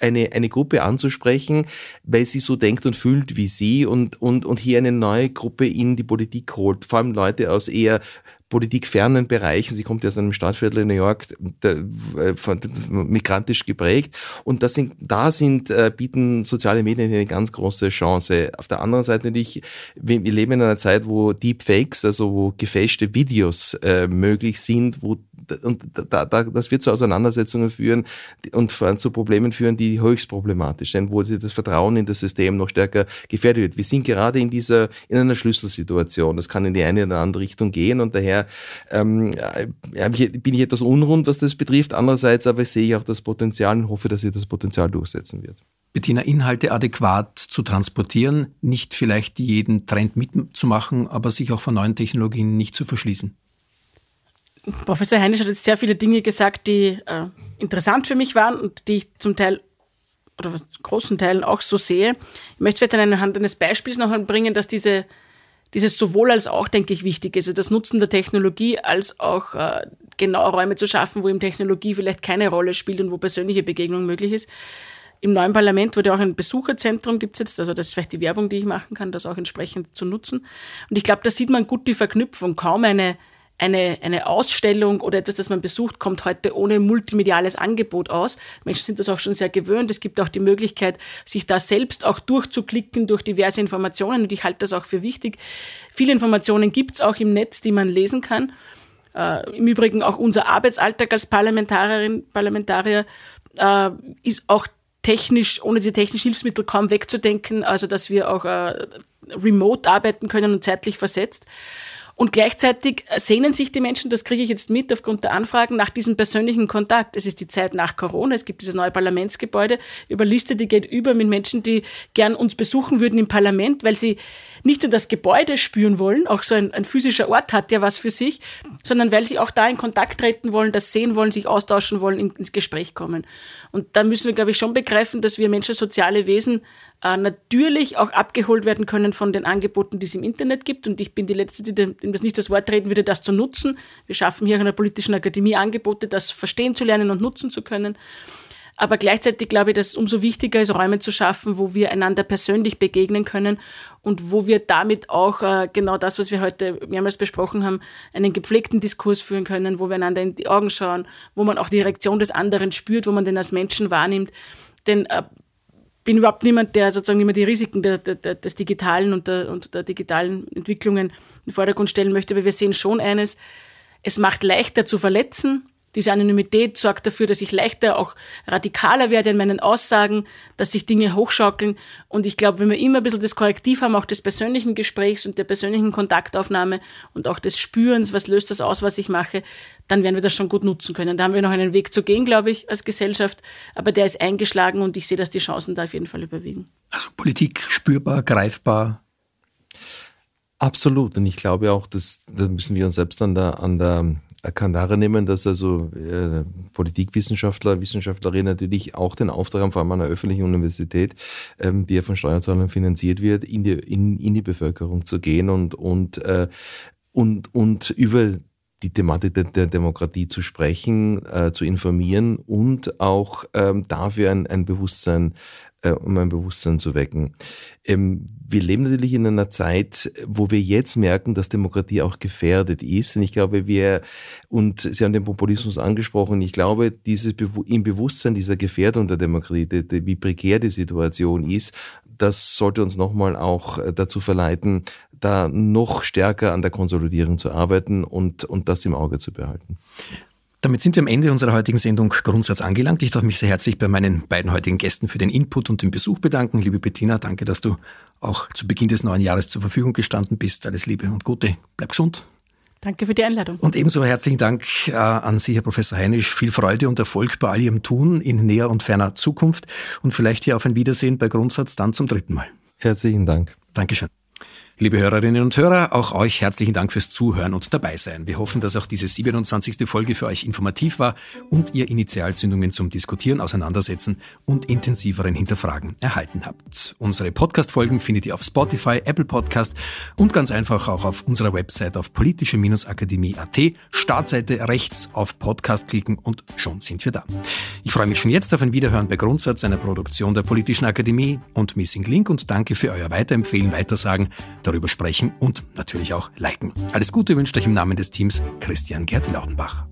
eine, eine Gruppe anzusprechen, weil sie so denkt und fühlt wie sie und, und, und hier eine neue Gruppe in die Politik holt. Vor allem Leute aus eher politikfernen Bereichen. Sie kommt ja aus einem Stadtviertel in New York, der, äh, migrantisch geprägt. Und das sind, da sind, äh, bieten soziale Medien eine ganz große Chance. Auf der anderen Seite natürlich, wir, wir leben in einer Zeit, wo Deepfakes, also wo gefälschte Videos äh, möglich sind, wo und da, da, das wird zu Auseinandersetzungen führen und vor allem zu Problemen führen, die höchst problematisch sind, wo das Vertrauen in das System noch stärker gefährdet wird. Wir sind gerade in dieser, in einer Schlüsselsituation. Das kann in die eine oder andere Richtung gehen und daher ähm, bin ich etwas unrund, was das betrifft. Andererseits aber sehe ich auch das Potenzial und hoffe, dass sich das Potenzial durchsetzen wird. Bettina, Inhalte adäquat zu transportieren, nicht vielleicht jeden Trend mitzumachen, aber sich auch von neuen Technologien nicht zu verschließen. Professor Heinisch hat jetzt sehr viele Dinge gesagt, die äh, interessant für mich waren und die ich zum Teil oder was großen Teilen auch so sehe. Ich möchte vielleicht anhand eines Beispiels noch anbringen, dass diese, dieses sowohl als auch, denke ich, wichtig ist. Also das Nutzen der Technologie als auch äh, genau Räume zu schaffen, wo eben Technologie vielleicht keine Rolle spielt und wo persönliche Begegnung möglich ist. Im neuen Parlament wurde auch ein Besucherzentrum gibt es jetzt, also das ist vielleicht die Werbung, die ich machen kann, das auch entsprechend zu nutzen. Und ich glaube, da sieht man gut die Verknüpfung. Kaum eine eine, eine Ausstellung oder etwas, das man besucht, kommt heute ohne multimediales Angebot aus. Menschen sind das auch schon sehr gewöhnt. Es gibt auch die Möglichkeit, sich da selbst auch durchzuklicken durch diverse Informationen und ich halte das auch für wichtig. Viele Informationen gibt es auch im Netz, die man lesen kann. Äh, Im Übrigen auch unser Arbeitsalltag als Parlamentarierin, Parlamentarier äh, ist auch technisch, ohne die technischen Hilfsmittel kaum wegzudenken, also dass wir auch äh, remote arbeiten können und zeitlich versetzt. Und gleichzeitig sehnen sich die Menschen, das kriege ich jetzt mit aufgrund der Anfragen, nach diesem persönlichen Kontakt. Es ist die Zeit nach Corona, es gibt dieses neue Parlamentsgebäude, über Liste, die geht über mit Menschen, die gern uns besuchen würden im Parlament, weil sie nicht nur das Gebäude spüren wollen, auch so ein, ein physischer Ort hat ja was für sich, sondern weil sie auch da in Kontakt treten wollen, das sehen wollen, sich austauschen wollen, ins Gespräch kommen. Und da müssen wir, glaube ich, schon begreifen, dass wir Menschen soziale Wesen äh, natürlich auch abgeholt werden können von den Angeboten, die es im Internet gibt. Und ich bin die Letzte, die dem das nicht das Wort reden würde, das zu nutzen. Wir schaffen hier an der Politischen Akademie Angebote, das verstehen zu lernen und nutzen zu können. Aber gleichzeitig glaube ich, dass es umso wichtiger ist, Räume zu schaffen, wo wir einander persönlich begegnen können und wo wir damit auch äh, genau das, was wir heute mehrmals besprochen haben, einen gepflegten Diskurs führen können, wo wir einander in die Augen schauen, wo man auch die Reaktion des anderen spürt, wo man den als Menschen wahrnimmt. Denn äh, bin überhaupt niemand, der sozusagen immer die Risiken der, der, des Digitalen und der, und der digitalen Entwicklungen in den Vordergrund stellen möchte, aber wir sehen schon eines, es macht leichter zu verletzen, diese Anonymität sorgt dafür, dass ich leichter auch radikaler werde in meinen Aussagen, dass sich Dinge hochschaukeln. Und ich glaube, wenn wir immer ein bisschen das Korrektiv haben, auch des persönlichen Gesprächs und der persönlichen Kontaktaufnahme und auch des Spürens, was löst das aus, was ich mache, dann werden wir das schon gut nutzen können. Da haben wir noch einen Weg zu gehen, glaube ich, als Gesellschaft. Aber der ist eingeschlagen und ich sehe, dass die Chancen da auf jeden Fall überwiegen. Also Politik spürbar, greifbar, Absolut. Und ich glaube auch, dass da müssen wir uns selbst an der, an der Kandare nehmen, dass also äh, Politikwissenschaftler, Wissenschaftlerinnen natürlich auch den Auftrag haben, vor allem an einer öffentlichen Universität, ähm, die ja von Steuerzahlern finanziert wird, in die, in, in die Bevölkerung zu gehen und, und, äh, und, und über die Thematik der, der Demokratie zu sprechen, äh, zu informieren und auch ähm, dafür ein, ein Bewusstsein äh, um ein Bewusstsein zu wecken. Ähm, wir leben natürlich in einer Zeit, wo wir jetzt merken, dass Demokratie auch gefährdet ist. Und ich glaube, wir, und Sie haben den Populismus angesprochen, ich glaube, dieses im Bewusstsein dieser Gefährdung der Demokratie, die, wie prekär die Situation ist, das sollte uns nochmal auch äh, dazu verleiten, da noch stärker an der Konsolidierung zu arbeiten und, und das im Auge zu behalten. Damit sind wir am Ende unserer heutigen Sendung Grundsatz angelangt. Ich darf mich sehr herzlich bei meinen beiden heutigen Gästen für den Input und den Besuch bedanken. Liebe Bettina, danke, dass du auch zu Beginn des neuen Jahres zur Verfügung gestanden bist. Alles Liebe und Gute. Bleib gesund. Danke für die Einladung. Und ebenso herzlichen Dank äh, an Sie, Herr Professor Heinisch. Viel Freude und Erfolg bei all Ihrem Tun in näher und ferner Zukunft und vielleicht hier auf ein Wiedersehen bei Grundsatz dann zum dritten Mal. Herzlichen Dank. Dankeschön. Liebe Hörerinnen und Hörer, auch euch herzlichen Dank fürs Zuhören und dabei sein. Wir hoffen, dass auch diese 27. Folge für euch informativ war und ihr Initialzündungen zum Diskutieren, Auseinandersetzen und intensiveren Hinterfragen erhalten habt. Unsere Podcast-Folgen findet ihr auf Spotify, Apple Podcast und ganz einfach auch auf unserer Website auf politische-akademie.at. Startseite rechts auf Podcast klicken und schon sind wir da. Ich freue mich schon jetzt auf ein Wiederhören bei Grundsatz einer Produktion der Politischen Akademie und Missing Link und danke für euer Weiterempfehlen, Weitersagen darüber sprechen und natürlich auch liken. Alles Gute wünscht euch im Namen des Teams Christian Gerd Laudenbach.